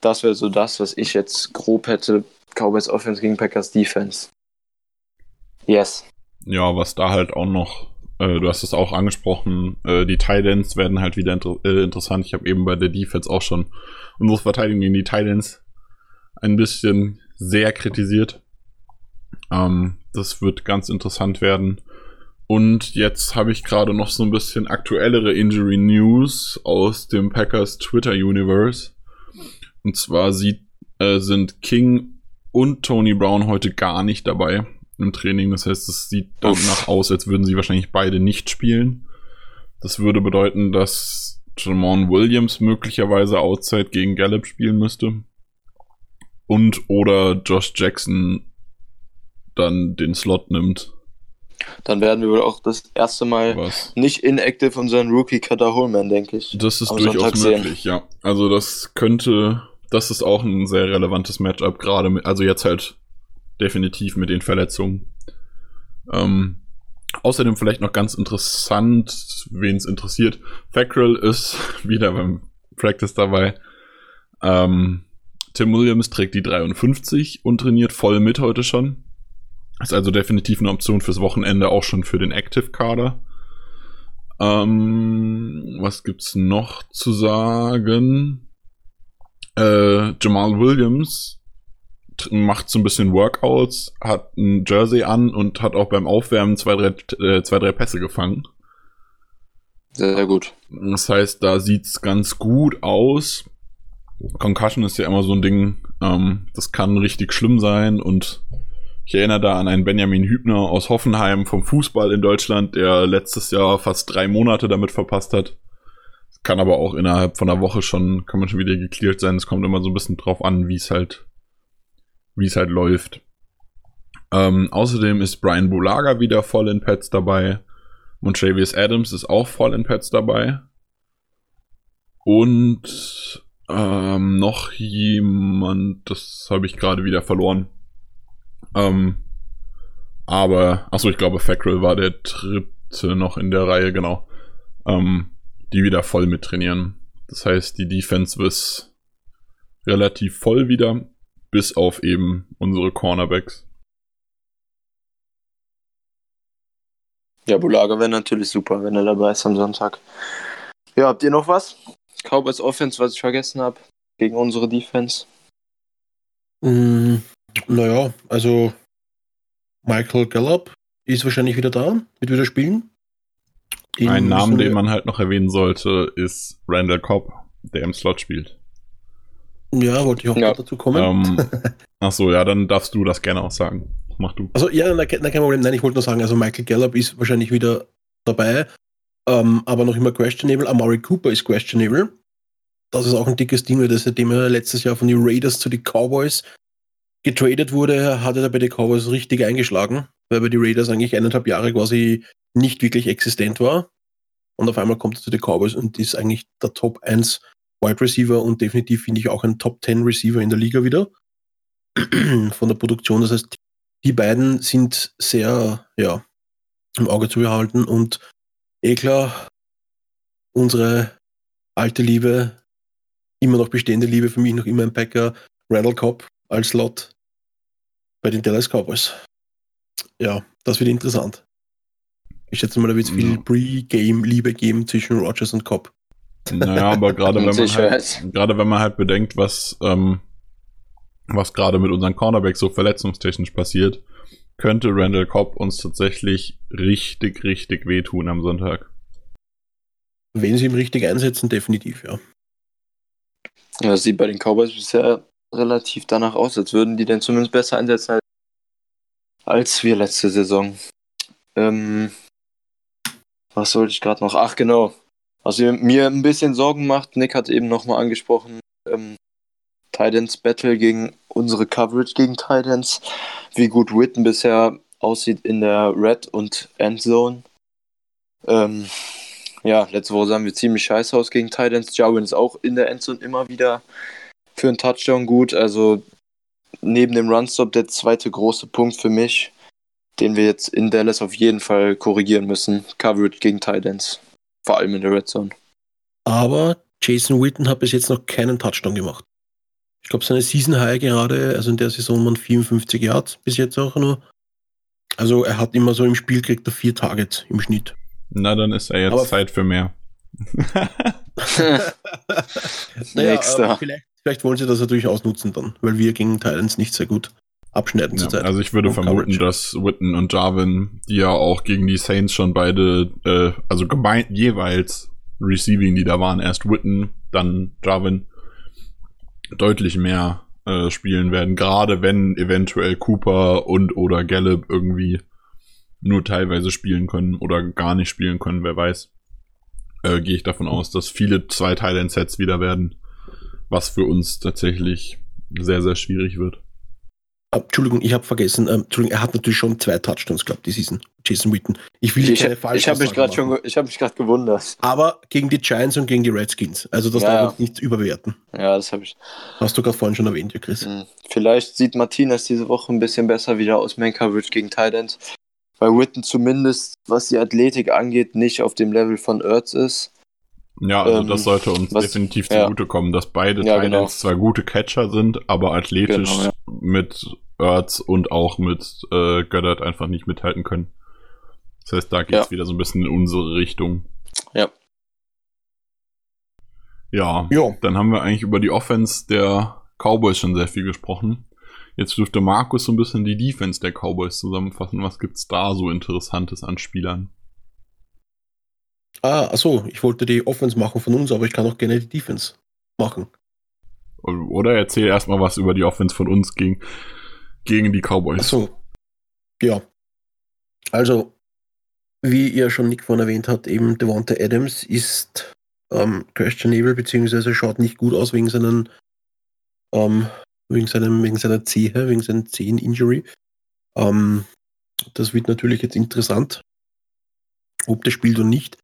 das wäre so das, was ich jetzt grob hätte. Cowboys Offense gegen Packers Defense. Yes. Ja, was da halt auch noch, äh, du hast es auch angesprochen, äh, die Titans werden halt wieder inter äh, interessant. Ich habe eben bei der Defense auch schon unsere Verteidigung gegen die Titans ein bisschen sehr kritisiert. Ähm, das wird ganz interessant werden. Und jetzt habe ich gerade noch so ein bisschen aktuellere Injury News aus dem Packers Twitter Universe. Und zwar sieht, äh, sind King und Tony Brown heute gar nicht dabei im Training. Das heißt, es sieht danach aus, als würden sie wahrscheinlich beide nicht spielen. Das würde bedeuten, dass Jamon Williams möglicherweise Outside gegen Gallup spielen müsste. Und oder Josh Jackson dann den Slot nimmt. Dann werden wir wohl auch das erste Mal Was? nicht inactive unseren Rookie Cutter Holman, denke ich. Das ist durchaus möglich, sehen. ja. Also das könnte, das ist auch ein sehr relevantes Matchup, gerade also jetzt halt definitiv mit den Verletzungen. Ähm, außerdem vielleicht noch ganz interessant, wen es interessiert. Fackrell ist wieder beim Practice dabei. Ähm, Tim Williams trägt die 53 und trainiert voll mit heute schon. Ist also definitiv eine Option fürs Wochenende, auch schon für den Active-Kader. Ähm, was gibt's noch zu sagen? Äh, Jamal Williams macht so ein bisschen Workouts, hat ein Jersey an und hat auch beim Aufwärmen zwei, drei, äh, zwei, drei Pässe gefangen. Sehr, sehr gut. Das heißt, da sieht's ganz gut aus. Concussion ist ja immer so ein Ding, ähm, das kann richtig schlimm sein und ich erinnere da an einen Benjamin Hübner aus Hoffenheim vom Fußball in Deutschland, der letztes Jahr fast drei Monate damit verpasst hat. Kann aber auch innerhalb von einer Woche schon, kann man schon wieder geklärt sein. Es kommt immer so ein bisschen drauf an, wie es halt, wie es halt läuft. Ähm, außerdem ist Brian Bulaga wieder voll in Pets dabei. Travis Adams ist auch voll in Pets dabei. Und ähm, noch jemand, das habe ich gerade wieder verloren. Ähm, aber, achso, ich glaube, Fackrell war der dritte noch in der Reihe, genau. Ähm, die wieder voll mittrainieren. Das heißt, die Defense ist relativ voll wieder, bis auf eben unsere Cornerbacks. Ja, Bulaga wäre natürlich super, wenn er dabei ist am Sonntag. Ja, habt ihr noch was? Cowboys Offense, was ich vergessen habe, gegen unsere Defense? Mm, naja, also Michael Gallup ist wahrscheinlich wieder da, wird wieder spielen. Den Ein Name, den man halt noch erwähnen sollte, ist Randall Cobb, der im Slot spielt. Ja, wollte ich auch Ja. noch dazu kommen. Ähm, ach so, ja, dann darfst du das gerne auch sagen. Mach du. Also ja, na, kein na, kein Problem. Nein, ich wollte nur sagen, also Michael Gallup ist wahrscheinlich wieder dabei, ähm, aber noch immer questionable. Amari Cooper ist questionable. Das ist auch ein dickes Ding, weil das seitdem er letztes Jahr von den Raiders zu den Cowboys getradet wurde, hat er da bei den Cowboys richtig eingeschlagen, weil bei den Raiders eigentlich eineinhalb Jahre quasi nicht wirklich existent war. Und auf einmal kommt er zu den Cowboys und ist eigentlich der Top 1 Wide Receiver und definitiv finde ich auch ein Top 10 Receiver in der Liga wieder. Von der Produktion. Das heißt, die beiden sind sehr, ja, im Auge zu behalten und eh klar, unsere alte Liebe, immer noch bestehende Liebe, für mich noch immer ein Packer, Randall Cobb als Slot bei den Dallas Cowboys. Ja, das wird interessant. Ich schätze mal, da wird es viel. Pre-Game-Liebe geben zwischen Rogers und Cobb. Naja, aber gerade wenn man halt, gerade wenn man halt bedenkt, was, ähm, was gerade mit unseren Cornerbacks so verletzungstechnisch passiert, könnte Randall Cobb uns tatsächlich richtig, richtig wehtun am Sonntag. Wenn sie ihn richtig einsetzen, definitiv, ja. Ja, das sieht bei den Cowboys bisher relativ danach aus, als würden die den zumindest besser einsetzen als, als wir letzte Saison. Ähm, was sollte ich gerade noch? Ach, genau. Was mir ein bisschen Sorgen macht, Nick hat eben nochmal angesprochen, ähm, Titans Battle gegen unsere Coverage gegen Titans, wie gut Witten bisher aussieht in der Red und Endzone. Ähm, ja, letzte Woche sahen wir ziemlich scheiße aus gegen Titans. Jarwin ist auch in der Endzone immer wieder für einen Touchdown gut. Also neben dem Runstop der zweite große Punkt für mich, den wir jetzt in Dallas auf jeden Fall korrigieren müssen. Coverage gegen Titans. Vor allem in der Red Zone. Aber Jason Witten hat bis jetzt noch keinen Touchdown gemacht. Ich glaube, seine Season High gerade, also in der Saison waren 54 Yards bis jetzt auch nur. Also er hat immer so im Spiel kriegt er vier Targets im Schnitt. Na, dann ist er jetzt Aber- Zeit für mehr. Nächster. aber vielleicht, vielleicht wollen sie das natürlich ausnutzen dann, weil wir gegen Titans nicht sehr gut abschneiden Ja, zurzeit. also ich würde vermuten, Coverage. dass Witten und Jarvin, die ja auch gegen die Saints schon beide, äh, also gemeint jeweils Receiving, die da waren, erst Witten, dann Jarvin, deutlich mehr äh, spielen werden, gerade wenn eventuell Cooper und oder Gallup irgendwie nur teilweise spielen können oder gar nicht spielen können, wer weiß. Äh, Gehe ich davon aus, dass viele zwei Teile in Sets wieder werden, was für uns tatsächlich sehr, sehr schwierig wird. Ah, Entschuldigung, ich habe vergessen. Ähm, Entschuldigung, er hat natürlich schon zwei Touchdowns, glaube ich, die Season. Jason Witten. Ich will Ich, keine ich falschen habe mich gerade schon, ich habe mich gerade gewundert. Aber gegen die Giants und gegen die Redskins. Also das Ja, darf man nicht überbewerten. Ja, das habe ich. Hast du gerade vorhin schon erwähnt, ja, Chris. Hm. Vielleicht sieht Martinez diese Woche ein bisschen besser wieder aus Man Coverage gegen Titans. Weil Witten zumindest, was die Athletik angeht, nicht auf dem Level von Ertz ist. Ja, also Ähm, das sollte uns was- definitiv ja. zugutekommen, dass beide Ja, Titans genau. zwar gute Catcher sind, aber athletisch Genau, ja. mit Ertz und auch mit äh, Goddard einfach nicht mithalten können. Das heißt, da geht's Ja. wieder so ein bisschen in unsere Richtung. Ja. Ja, Ja, dann haben wir eigentlich über die Offense der Cowboys schon sehr viel gesprochen. Jetzt dürfte Markus so ein bisschen die Defense der Cowboys zusammenfassen. Was gibt's da so Interessantes an Spielern? Ah, achso, ich wollte die Offense machen von uns, aber ich kann auch gerne die Defense machen. Oder erzähl erstmal was über die Offense von uns gegen, gegen die Cowboys. Achso. Ja. Also, wie ihr schon Nick vorhin erwähnt hat, eben Devonta Adams ist ähm, questionable, beziehungsweise schaut nicht gut aus wegen seinen ähm, wegen, seinem, wegen seiner Zehe, wegen seiner Zehen-Injury. Ähm, das wird natürlich jetzt interessant, ob der spielt oder nicht.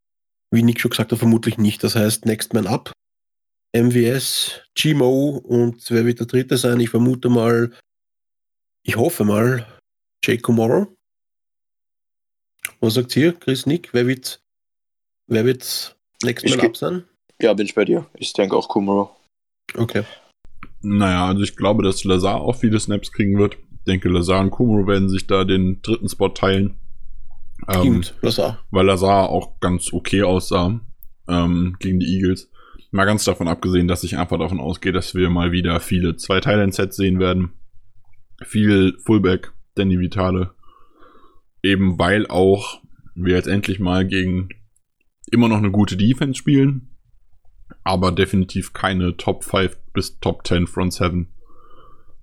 Wie Nick schon gesagt hat, vermutlich nicht. Das heißt, Next Man Up, MWS, GMO und wer wird der dritte sein? Ich vermute mal, ich hoffe mal, Jake Comoro. Was sagt ihr, Chris, Nick? Wer wird, wer wird Next Man Up sein? Ja, bin ich bei dir. Ich denke auch Kumaro. Okay. Naja, also ich glaube, dass Lazar auch viele Snaps kriegen wird. Ich denke, Lazar und Kumaro werden sich da den dritten Spot teilen. Stimmt, ähm, Lazar. Weil Lazar auch ganz okay aussah ähm, gegen die Eagles. Mal ganz davon abgesehen, dass ich einfach davon ausgehe, dass wir mal wieder viele zwei Thailand-Sets sehen werden. Viel Fullback, Danny Vitale. Eben weil auch wir jetzt endlich mal gegen immer noch eine gute Defense spielen, aber definitiv keine Top 5 bis Top 10 Front 7,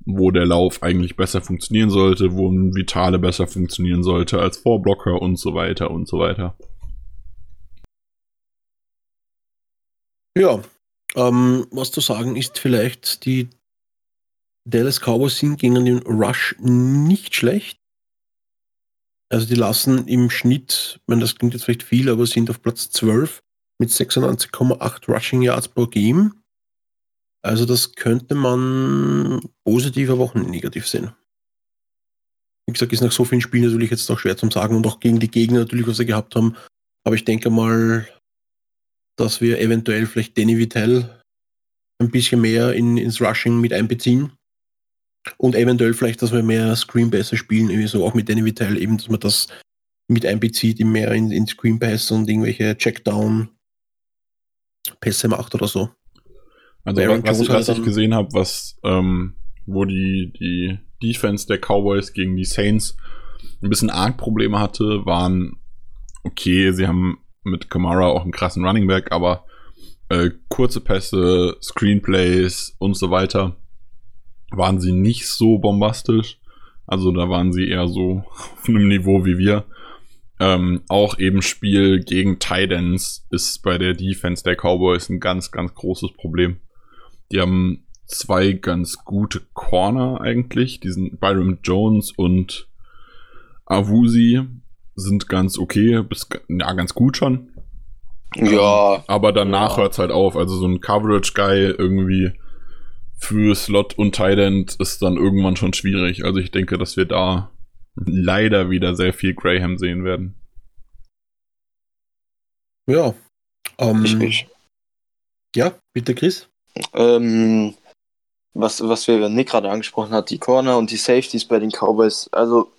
wo der Lauf eigentlich besser funktionieren sollte, wo ein Vitale besser funktionieren sollte als Vorblocker und so weiter und so weiter. Ja, ähm, was zu sagen ist vielleicht, die Dallas Cowboys sind gegen den Rush nicht schlecht. Also die lassen im Schnitt, ich meine, das klingt jetzt vielleicht viel, aber sind auf Platz 12 mit 96,8 Rushing Yards pro Game. Also das könnte man positiv, aber auch negativ sehen. Wie gesagt, ist nach so vielen Spielen natürlich jetzt auch schwer zu sagen und auch gegen die Gegner natürlich, was sie gehabt haben. Aber ich denke mal, dass wir eventuell vielleicht Danny Vitell ein bisschen mehr in, ins Rushing mit einbeziehen. Und eventuell vielleicht, dass wir mehr Screen besser spielen, irgendwie so auch mit Danny Vitale, eben, dass man das mit einbezieht, mehr in, in Screen Pass und irgendwelche Checkdown Pässe macht oder so. Also Baron was, ich, was ich gesehen habe, was ähm, wo die, die Defense der Cowboys gegen die Saints ein bisschen arg Probleme hatte, waren okay, sie haben mit Kamara auch einen krassen Running Back, aber äh, kurze Pässe, Screenplays und so weiter waren sie nicht so bombastisch. Also da waren sie eher so auf einem Niveau wie wir. Ähm, auch eben Spiel gegen Titans ist bei der Defense der Cowboys ein ganz, ganz großes Problem. Die haben zwei ganz gute Corner eigentlich. Die sind Byron Jones und Avusi sind ganz okay, bis ja ganz gut schon. Ja. Ähm, aber danach ja. hört's halt auf. Also so ein Coverage Guy irgendwie für Slot und Tident ist dann irgendwann schon schwierig. Also ich denke, dass wir da leider wieder sehr viel Graham sehen werden. Ja. Ähm, ich, ich. Ja, bitte Chris. Ähm, was, was wir Nick gerade angesprochen hat, die Corner und die Safeties bei den Cowboys. Also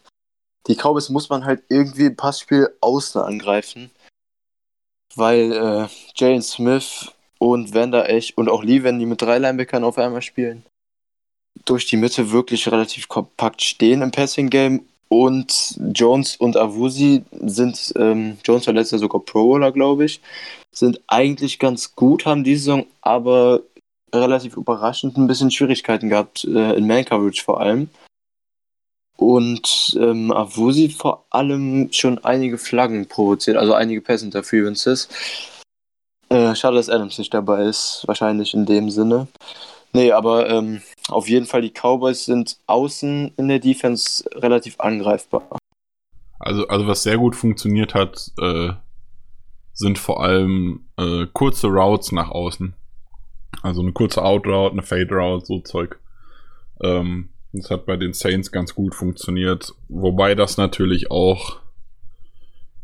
die Cowboys muss man halt irgendwie im Passspiel außen angreifen, weil äh, Jalen Smith und da echt, und auch Lee, wenn die mit drei Linebackern auf einmal spielen, durch die Mitte wirklich relativ kompakt stehen im Passing-Game. Und Jones und Avusi sind, ähm, Jones war letztes Jahr sogar Pro-Roller, glaube ich, sind eigentlich ganz gut, haben diese Saison aber relativ überraschend ein bisschen Schwierigkeiten gehabt, äh, in Man-Coverage vor allem. Und ähm, Avusi vor allem schon einige Flaggen provoziert, also einige Pass-Interferences. Äh, schade, dass Adams nicht dabei ist, wahrscheinlich in dem Sinne. Nee, aber ähm, auf jeden Fall, die Cowboys sind außen in der Defense relativ angreifbar. Also, also was sehr gut funktioniert hat, äh, sind vor allem äh, kurze Routes nach außen. Also eine kurze Out-Route, eine Fade-Route, so Zeug. Ähm, das hat bei den Saints ganz gut funktioniert. Wobei das natürlich auch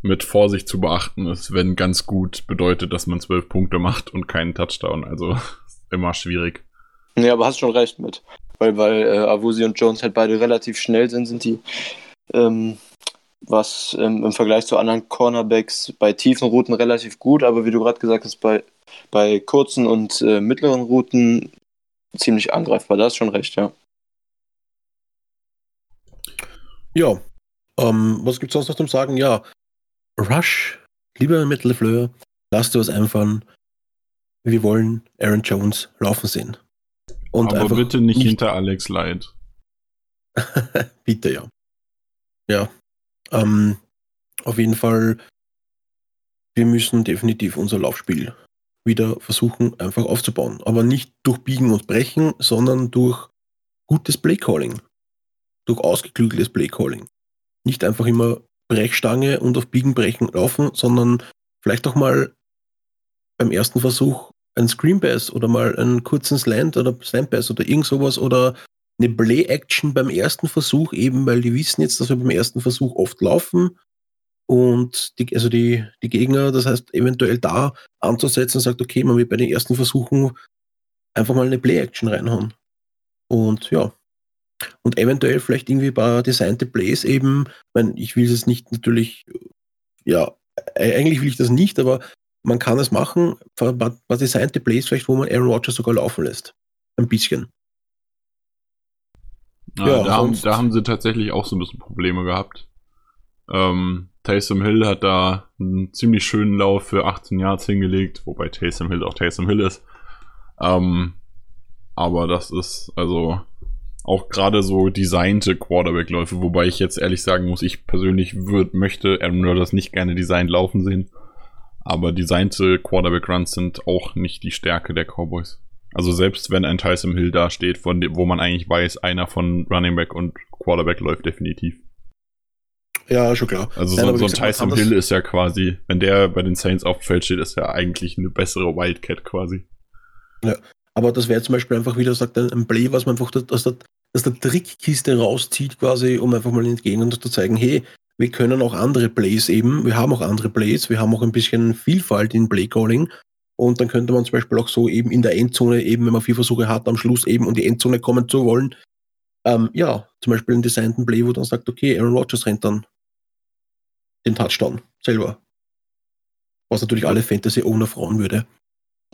mit Vorsicht zu beachten ist, wenn ganz gut bedeutet, dass man zwölf Punkte macht und keinen Touchdown. Also immer schwierig. Ja, aber hast schon recht mit. Weil, weil äh, Avusi und Jones halt beide relativ schnell sind, sind die, ähm, was ähm, im Vergleich zu anderen Cornerbacks bei tiefen Routen relativ gut, aber wie du gerade gesagt hast, bei, bei kurzen und äh, mittleren Routen ziemlich angreifbar. Da hast schon recht, ja. Ja, ähm, was gibt es sonst noch zum Sagen? Ja, Rush, lieber mit LeFleur, Lasst dir was einfallen. Wir wollen Aaron Jones laufen sehen. Und Aber bitte nicht, hinter Alex Light. bitte, ja. Ja. Ähm, auf jeden Fall, wir müssen definitiv unser Laufspiel wieder versuchen, einfach aufzubauen. Aber nicht durch Biegen und Brechen, sondern durch gutes Playcalling. Durch ausgeklügeltes Playcalling. Nicht einfach immer Brechstange und auf Biegen brechen laufen, sondern vielleicht auch mal beim ersten Versuch einen Screen Pass oder mal einen kurzen Slant oder Slant Pass oder irgend sowas oder eine Play Action beim ersten Versuch, eben weil die wissen jetzt, dass wir beim ersten Versuch oft laufen und die, also die, die Gegner, das heißt, eventuell da anzusetzen und sagt, okay, man wird bei den ersten Versuchen einfach mal eine Play Action reinhauen. Und ja, und eventuell vielleicht irgendwie ein paar designte Plays eben, ich, meine, ich will es nicht natürlich, ja, e-, eigentlich will ich das nicht, aber man kann es machen, ein paar designte Plays vielleicht, wo man Aaron Rodgers sogar laufen lässt. Ein bisschen. Ja, da, haben, da haben sie tatsächlich auch so ein bisschen Probleme gehabt. Ähm, Taysom Hill hat da einen ziemlich schönen Lauf für 18 Yards hingelegt, wobei Taysom Hill auch Taysom Hill ist. Ähm, aber das ist also auch gerade so designte Quarterback-Läufe, wobei ich jetzt ehrlich sagen muss, ich persönlich würd, möchte Aaron Rodgers nicht gerne designt laufen sehen. Aber designte Quarterback-Runs sind auch nicht die Stärke der Cowboys. Also selbst wenn ein Tyson Hill da steht, von dem, wo man eigentlich weiß, einer von Running Back und Quarterback läuft definitiv. Ja, schon klar. Also Nein, so, so ein Tyson Hill ist ja quasi, wenn der bei den Saints auf dem Feld steht, ist er eigentlich eine bessere Wildcat quasi. Ja, aber das wäre zum Beispiel einfach wieder sagt ein Play, was man einfach aus der, aus der Trickkiste rauszieht, quasi, um einfach mal entgegen und zu zeigen, hey, wir können auch andere Plays eben, wir haben auch andere Plays, wir haben auch ein bisschen Vielfalt in Playcalling und dann könnte man zum Beispiel auch so eben in der Endzone, eben wenn man vier Versuche hat, am Schluss eben um die Endzone kommen zu wollen, ähm, ja, zum Beispiel einen designten Play, wo dann sagt, okay, Aaron Rodgers rennt dann den Touchdown selber. Was natürlich alle Fantasy-Owner freuen würde.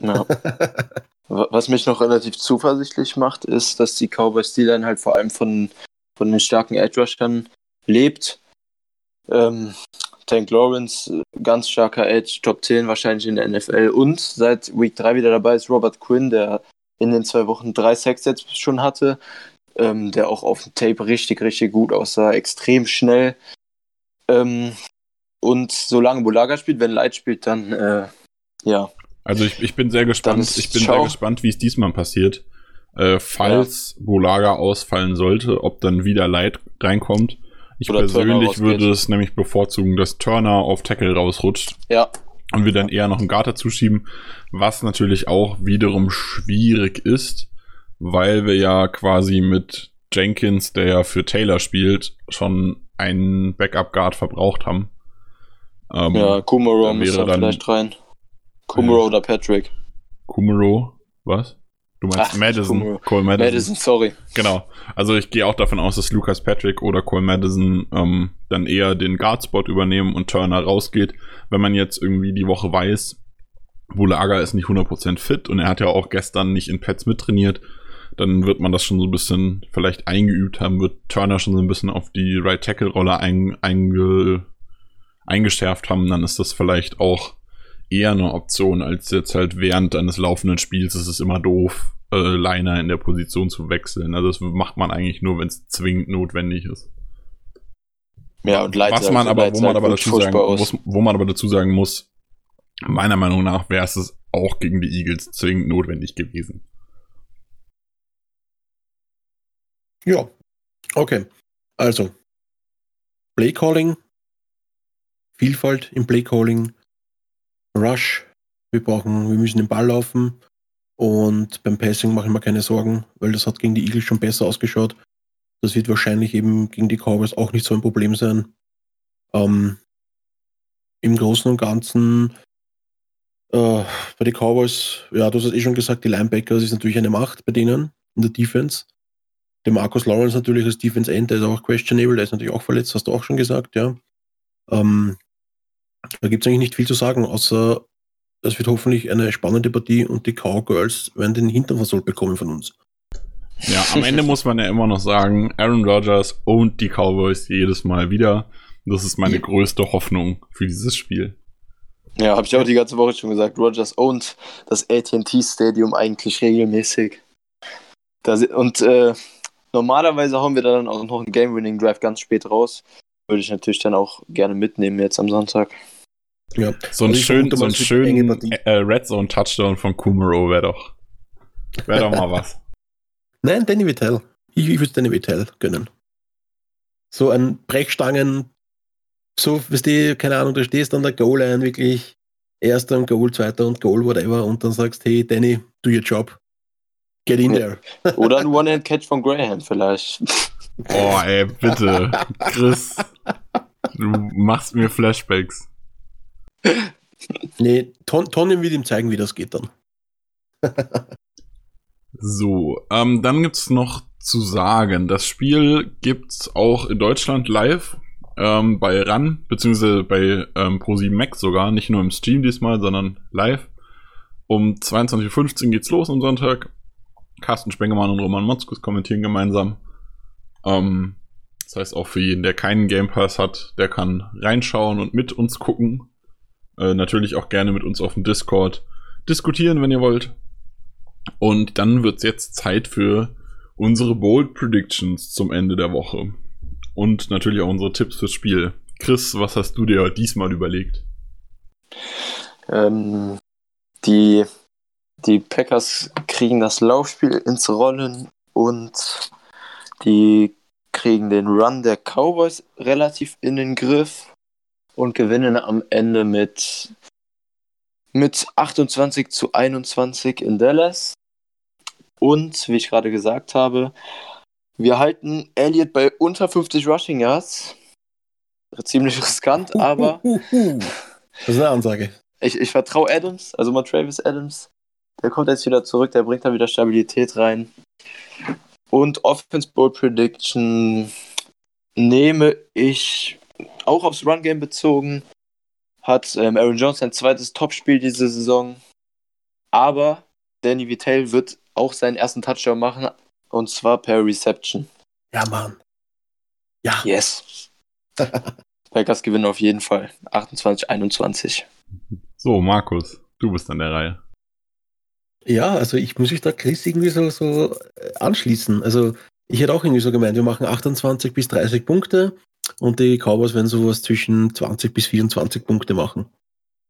Ja. Was mich noch relativ zuversichtlich macht, ist, dass die Cowboys die dann halt vor allem von, von den starken Edge Rushern lebt. Ähm, Tank Lawrence, ganz starker Edge, Top 10 wahrscheinlich in der NFL. Und seit Week 3 wieder dabei ist Robert Quinn, der in den zwei Wochen drei Sacks jetzt schon hatte, ähm, der auch auf dem Tape richtig, richtig gut aussah, extrem schnell. Ähm, und solange Bulaga spielt, wenn Light spielt, dann äh, ja. Also ich, ich bin sehr gespannt, ich bin sehr gespannt, wie es diesmal passiert. Äh, falls ja. Bulaga ausfallen sollte, ob dann wieder Light reinkommt. Ich Oder persönlich würde es nämlich bevorzugen, dass Turner auf Tackle rausrutscht. Ja. Und wir dann eher noch einen Guard zuschieben, was natürlich auch wiederum schwierig ist, weil wir ja quasi mit Jenkins, der ja für Taylor spielt, schon einen Backup-Guard verbraucht haben. Ähm, ja, Kumaro muss da vielleicht rein. Kumaro ja. oder Patrick. Kumaro, was? Du meinst Ach, Madison, Cole Madison. Madison, sorry. Genau. Also ich gehe auch davon aus, dass Lucas Patrick oder Cole Madison ähm, dann eher den Guardspot übernehmen und Turner rausgeht. Wenn man jetzt irgendwie die Woche weiß, Bulaga ist nicht 100% fit und er hat ja auch gestern nicht in Pets mittrainiert, dann wird man das schon so ein bisschen vielleicht eingeübt haben, wird Turner schon so ein bisschen auf die Right Tackle Rolle ein, einge, eingeschärft haben, dann ist das vielleicht auch eher eine Option, als jetzt halt während eines laufenden Spiels ist es immer doof, äh, Liner in der Position zu wechseln. Also das macht man eigentlich nur, wenn es zwingend notwendig ist. Ja, und Leiter, Was man aber, wo man aber dazu sagen muss, wo man aber dazu sagen muss, meiner Meinung nach wäre es auch gegen die Eagles zwingend notwendig gewesen. Ja, okay. Also, Playcalling, Vielfalt im Playcalling, Rush. Wir brauchen, wir müssen den Ball laufen. Und beim Passing mache ich mir keine Sorgen, weil das hat gegen die Eagles schon besser ausgeschaut. Das wird wahrscheinlich eben gegen die Cowboys auch nicht so ein Problem sein. Ähm, Im Großen und Ganzen äh, bei den Cowboys, ja, du hast es eh schon gesagt, die Linebacker, das ist natürlich eine Macht bei denen in der Defense. Der Markus Lawrence natürlich als Defense End, der ist auch questionable, der ist natürlich auch verletzt, hast du auch schon gesagt, ja. Ähm, da gibt es eigentlich nicht viel zu sagen, außer es wird hoffentlich eine spannende Partie und die Cowgirls werden den Hintern versohlt bekommen von uns. Ja, am Ende muss man ja immer noch sagen, Aaron Rodgers und die Cowboys jedes Mal wieder. Das ist meine größte Hoffnung für dieses Spiel. Ja, habe ich auch die ganze Woche schon gesagt. Rogers ownt das AT&T Stadium eigentlich regelmäßig. Da, si- und äh, normalerweise hauen wir da dann auch noch einen Game-Winning-Drive ganz spät raus. Würde ich natürlich dann auch gerne mitnehmen jetzt am Sonntag. Ja. So ein Also ich schön, so schönen Partie. äh, Red Zone Touchdown von Kumaro wäre doch, wäre doch mal was. Nein, Danny Vitale. Ich, ich würde Danny Vitale gönnen. So ein Brechstangen, so, weißt du, keine Ahnung, du stehst an der Goal-Line wirklich, erster und Goal, zweiter und Goal, whatever, und dann sagst, hey, Danny, do your job. Get in there. Oder ein One-Hand-Catch von Graham vielleicht. Oh, ey, bitte. Chris, du machst mir Flashbacks. Nee, Ton, Tonnen wird ihm zeigen, wie das geht dann. So, ähm, dann gibt's noch zu sagen, das Spiel gibt's auch in Deutschland live ähm, bei RAN, beziehungsweise bei ähm, Pro7 Max sogar, nicht nur im Stream diesmal, sondern live. Um 22.15 Uhr geht's los am Sonntag. Carsten Spengemann und Roman Motzkus kommentieren gemeinsam. Ähm, das heißt auch für jeden, der keinen Game Pass hat, der kann reinschauen und mit uns gucken. Äh, natürlich auch gerne mit uns auf dem Discord diskutieren, wenn ihr wollt. Und dann wird's jetzt Zeit für unsere Bold Predictions zum Ende der Woche. Und natürlich auch unsere Tipps fürs Spiel. Chris, was hast du dir diesmal überlegt? Ähm, die, die Packers kriegen das Laufspiel ins Rollen und die kriegen den Run der Cowboys relativ in den Griff und gewinnen am Ende mit, mit 28 zu 21 in Dallas. Und wie ich gerade gesagt habe, wir halten Elliott bei unter 50 Rushing Yards. Ziemlich riskant, aber. Das ist eine Ansage. ich, ich vertraue Adams, also mal Travis Adams. Der kommt jetzt wieder zurück, der bringt da wieder Stabilität rein. Und Offense Bowl Prediction nehme ich auch aufs Run Game bezogen. Hat ähm, Aaron Jones sein zweites Topspiel diese Saison. Aber Danny Vitale wird auch seinen ersten Touchdown machen. Und zwar per Reception. Ja, Mann. Ja. Yes. Packers gewinnen auf jeden Fall. 28-21. So, Markus, du bist an der Reihe. Ja, also ich muss mich da Chris irgendwie so, so äh, anschließen. Also ich hätte auch irgendwie so gemeint, wir machen 28 bis 30 Punkte und die Cowboys werden sowas zwischen 20 bis 24 Punkte machen.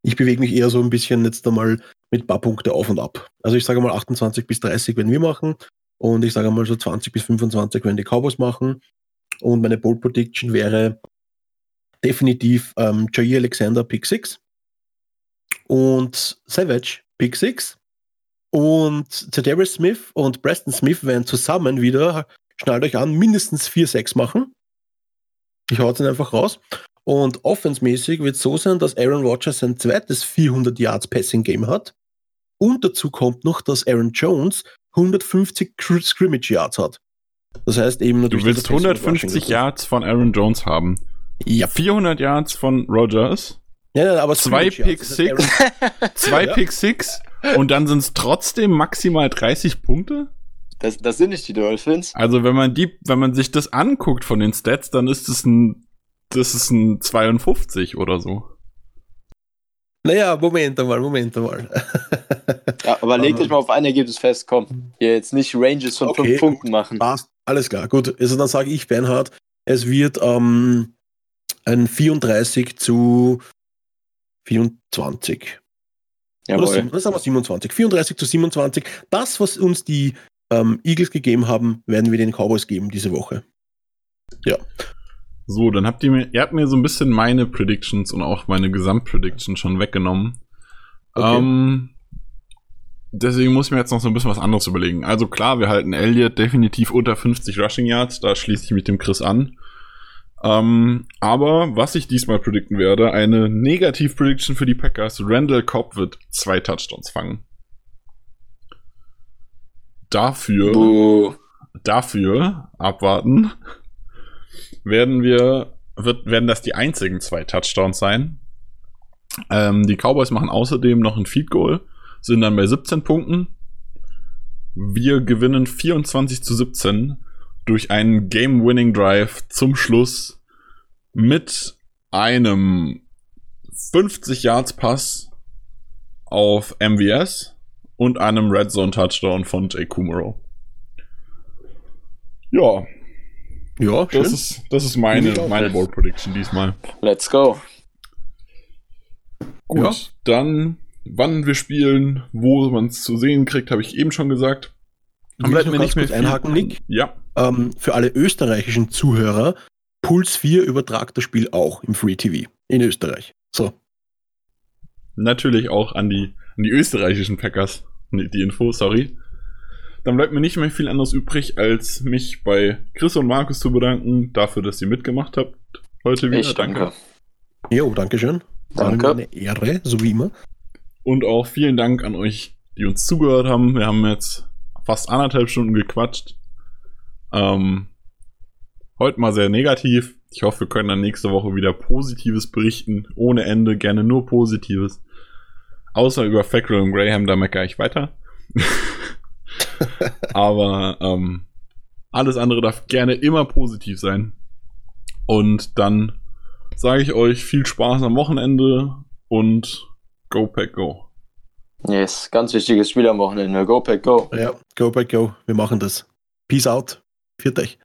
Ich bewege mich eher so ein bisschen jetzt einmal mit ein paar Punkte auf und ab. Also ich sage mal 28 bis 30 werden wir machen und ich sage mal so 20 bis 25 werden die Cowboys machen. Und meine Bold Prediction wäre definitiv ähm, Jair Alexander Pick 6 und Savage Pick 6 und Zedarius Smith und Preston Smith werden zusammen wieder, schnallt euch an, mindestens 4-6 machen. Ich hau jetzt ihn einfach raus. Und offensmäßig wird es so sein, dass Aaron Rodgers sein zweites 400 Yards Passing Game hat. Und dazu kommt noch, dass Aaron Jones 150 Scr- Scrimmage Yards hat. Das heißt eben Du natürlich. willst Passing und 150 Rushing Yards von Aaron Jones haben. Ja, 400 Yards von Rogers, ja, ja, aber Zwei Pick Aaron- zwei Ja. Pick Six und dann sind es trotzdem maximal 30 Punkte? Das, das sind nicht die Dolphins. Also wenn man die, wenn man sich das anguckt von den Stats, dann ist es ein, das ist ein 52 oder so. Naja, Moment einmal, Moment einmal. Ja, aber leg dich mal auf ein Ergebnis fest, komm. Hier jetzt nicht Ranges von Okay, fünf Punkten machen. Passt, alles klar. Gut, also dann sage ich, Bernhard, es wird ähm, ein 34 zu 24. Oder Jawohl. sieben- sagen wir 27. 34 zu 27. Das, was uns die ähm, Eagles gegeben haben, werden wir den Cowboys geben diese Woche. So, dann habt ihr mir, ihr habt mir so ein bisschen meine Predictions und auch meine Gesamtprediction schon weggenommen. Okay. Ähm, deswegen muss ich mir jetzt noch so ein bisschen was anderes überlegen. Also klar, wir halten Elliott definitiv unter 50 Rushing Yards, da schließe ich mich dem Chris an. Ähm, aber was ich diesmal predikten werde, eine Negativ-Prediction für die Packers. Randall Cobb wird zwei Touchdowns fangen. Dafür Buh. dafür abwarten, werden wir, wird, werden das die einzigen zwei Touchdowns sein. Ähm, die Cowboys machen außerdem noch ein Feed Goal, sind dann bei 17 Punkten. Wir gewinnen 24 zu 17 durch einen Game-Winning Drive zum Schluss mit einem 50 Yards Pass auf MVS und einem Red Zone Touchdown von Jay Kumaro. Ja, Ja, schön. das ist, das ist meine, meine Bold Prediction diesmal. Let's go. Gut, Ja. dann, wann wir spielen, wo man es zu sehen kriegt, habe ich eben schon gesagt. Will ich noch ganz kurz einhaken, Nick? Ja, Ähm, für alle österreichischen Zuhörer, Puls 4 übertragt das Spiel auch im Free TV in Österreich. So. natürlich auch an die, an die österreichischen Packers. Nee, die Info, sorry. Dann bleibt mir nicht mehr viel anderes übrig, als mich bei Chris und Markus zu bedanken, dafür, dass ihr mitgemacht habt heute wieder. Ich danke. Jo, danke schön. Danke. Eine Ehre, so wie immer. Und auch vielen Dank an euch, die uns zugehört haben. Wir haben jetzt fast anderthalb Stunden gequatscht. Ähm, heute mal sehr negativ. Ich hoffe, wir können dann nächste Woche wieder Positives berichten. Ohne Ende, gerne nur Positives. Außer über Fackrell und Graham, da meckere ich weiter. Aber ähm, alles andere darf gerne immer positiv sein. Und dann sage ich euch viel Spaß am Wochenende und Go Pack Go. Yes, ganz wichtiges Spiel am Wochenende. Go Pack Go. Ja, go by go. Wir machen das. Peace out. Viert euch.